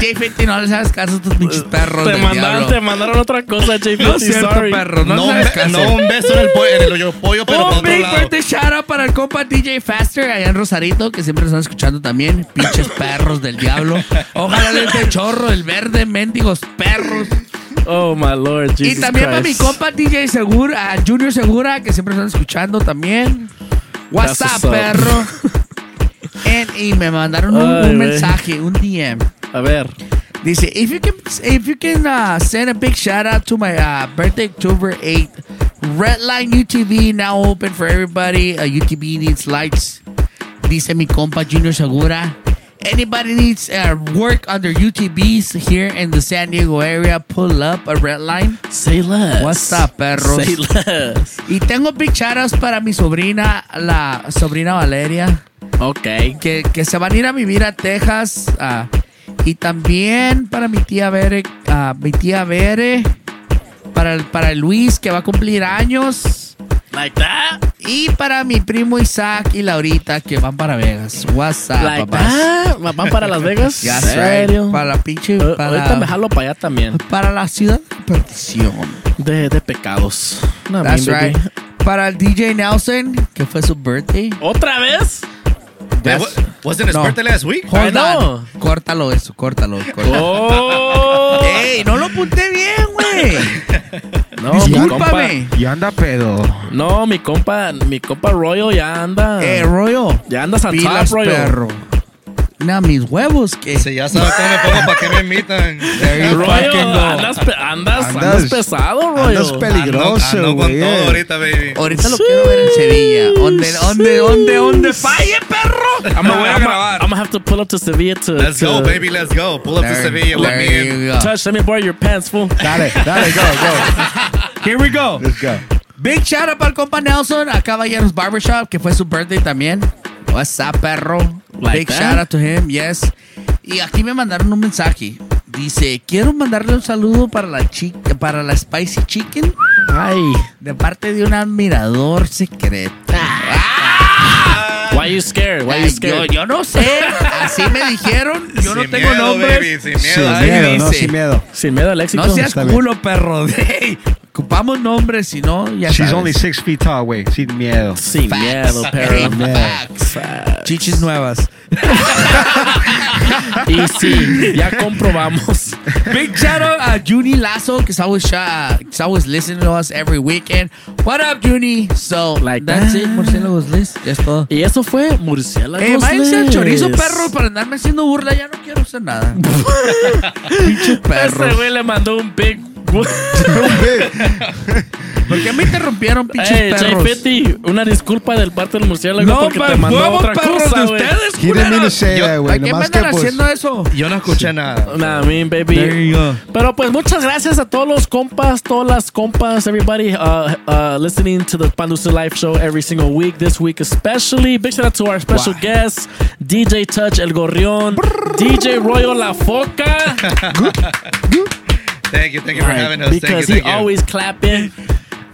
J50, no les hagas caso a tus pinches perros Te mandaron, te mandaron otra cosa, J50. No es cierto, sorry. perro. No, No, les hagas caso. no un beso en el, po- en el hoyo pollo, pero Un big birthday shout out para el compa DJ Faster allá en Rosarito, que siempre nos están escuchando también. Pinches perros del diablo. Ojalá les dé chorro el verde, mendigos perros. Oh, my Lord, Jesus y también para mi Christ. compa DJ Segura, a Junior Segura, que siempre están escuchando también. WhatsApp, perro. <laughs> Y me mandaron un, Ay, un mensaje, un DM. A ver. Dice, if you can, if you can uh, send a big shout out to my uh, birthday, October 8th, Redline UTV now open for everybody. Uh, UTV needs lights. Dice mi compa Junior Segura. Anybody needs uh, work under UTVs here in the San Diego area, pull up a Redline. Say less. What's up, perros? Say less. Y tengo big shoutouts para mi sobrina, la sobrina Valeria, Ok. que, que se van a ir a vivir a Texas. ah, y también para mi tía Bere, ah, mi tía Bere, para, el- para el Luis, que va a cumplir años. Like that? Y para mi primo Isaac y Laurita, que van para Vegas. What's up, Like papás? that? ¿Van para Las Vegas? <laughs> Ya ¿En sé, serio? Para la pinche. Para, Ahorita me jalo para allá también. para la ciudad de perdición. De, de pecados. No, That's mean, baby. right. Para el DJ Nelson, que fue su birthday. ¿Otra vez? That wa- wasn't his No. birthday last week? Hold on. Córtalo eso, córtalo. córtalo. Oh. ¡Ey! No lo apunté bien, güey. <laughs> No, mi compa. Discúlpame. Y anda pedo. No, mi compa, mi compa Royo ya anda. Eh, Royo. ya anda Pilas, Royo. perro. Nah, mis huevos, que. Si ya sabes cómo me pongo, ¿para qué me invitan? There go. andas, pe- andas, andas, Andas- pesado, Royo. Andas peligroso, Ando con güey. todo ahorita, baby. Ahorita lo quiero ver en Sevilla. Donde, donde, donde, donde falle, perro. I'm voy a grabar. I'm gonna have to pull up to Sevilla to. Let's to go, baby, let's go. Pull up to There- Sevilla with there me. Touch, let me borrow your pants, fool. Dale, dale, go, go. <laughs> Here we go. Let's go. Big shout out para el compa Nelson, a Caballeros Barbershop, que fue su birthday también. What's up, perro? Like Big that? shout out to him, yes. Y aquí me mandaron un mensaje. Dice, quiero mandarle un saludo para la chica, para la Spicy Chicken, Ay. de parte de un admirador secreto. Why you scared? Why you Ay, yo, scared? yo no sé, así me dijeron, <laughs> yo no Sin tengo miedo, nombres. baby, sin miedo. Sin miedo, no, dice. sin miedo. Sin miedo al éxito. No seas culo, perro. <laughs> Ocupamos nombres, si no, ya She's sabes. only six feet tall, güey. Sin miedo. Sin miedo, pero. Hey, facts. Chichis nuevas. <laughs> Y sí, ya comprobamos. Big shout out a Junie Lasso, because always, uh, always listening to us every weekend. What up, Junie? So, Like that's that. it, Murciélagos List. Ya es todo. Y eso fue Murciélagos. Eh, váyanse al List. chorizo, perro, para andarme haciendo burla. Ya no quiero hacer nada. <laughs> Pinche perro. Ese güey le mandó un big. <laughs> ¿Por qué me interrumpieron, pinches Hey, perros? J50, una disculpa del parte del murciélago No, porque pa- te mandó otra cosa, de ustedes, He didn't mean to say that, ¿A güey. qué me andan pues. haciendo eso? Yo no escuché nada. Nah, I mean, baby. Pero pues muchas gracias a todos los compas, todas las compas, everybody uh, uh, listening to the Pan Dulce Live Show every single week. This week especially. Big shout out to our special guests, DJ Touch El Gorrión, DJ Royal La Foca. <laughs> Thank you, thank you for having us. because thank you, thank he you. always clapping.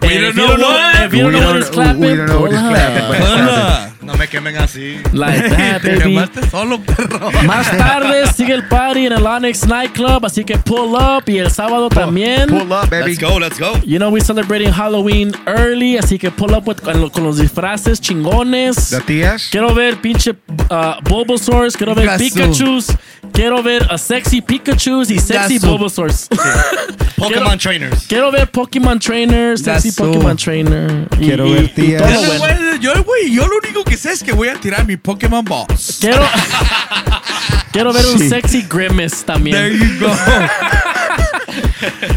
We don't know don't know, what. if you don't know what don't- clapping, we don't know what is pull clapping, No me quemen así. Like <laughs> that, Te baby. quemaste solo, perro. Más tarde sigue el party en el Onyx Nightclub, así que pull up y el sábado también. Pull up, baby. Let's go, let's go. You know, we're celebrating Halloween early, así que pull up with- con, con los disfraces chingones. ¿De tías? Quiero ver pinche uh, Bulbasaurs, quiero ver Pikachu. Pikachus, quiero ver a sexy Pikachus y sexy. Bulbasaurs. Pokémon trainers. quiero ver Pokémon Trainer, sexy. Pokémon Trainer. Y, Quiero y- ver y tías. todo bueno. güey, Yo, güey, yo lo único que sé es que voy a tirar mi Pokémon Balls. Quiero, <laughs> quiero ver un Sí. sexy Grimace también. There you go. <laughs>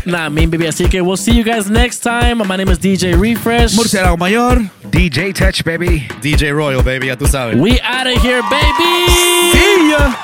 Nah, mean baby. Así que we'll see you guys next time. My name is DJ Refresh. Murciélago Mayor. DJ Touch, baby. DJ Royal, baby, ya tú sabes. We out of here, baby. See ya.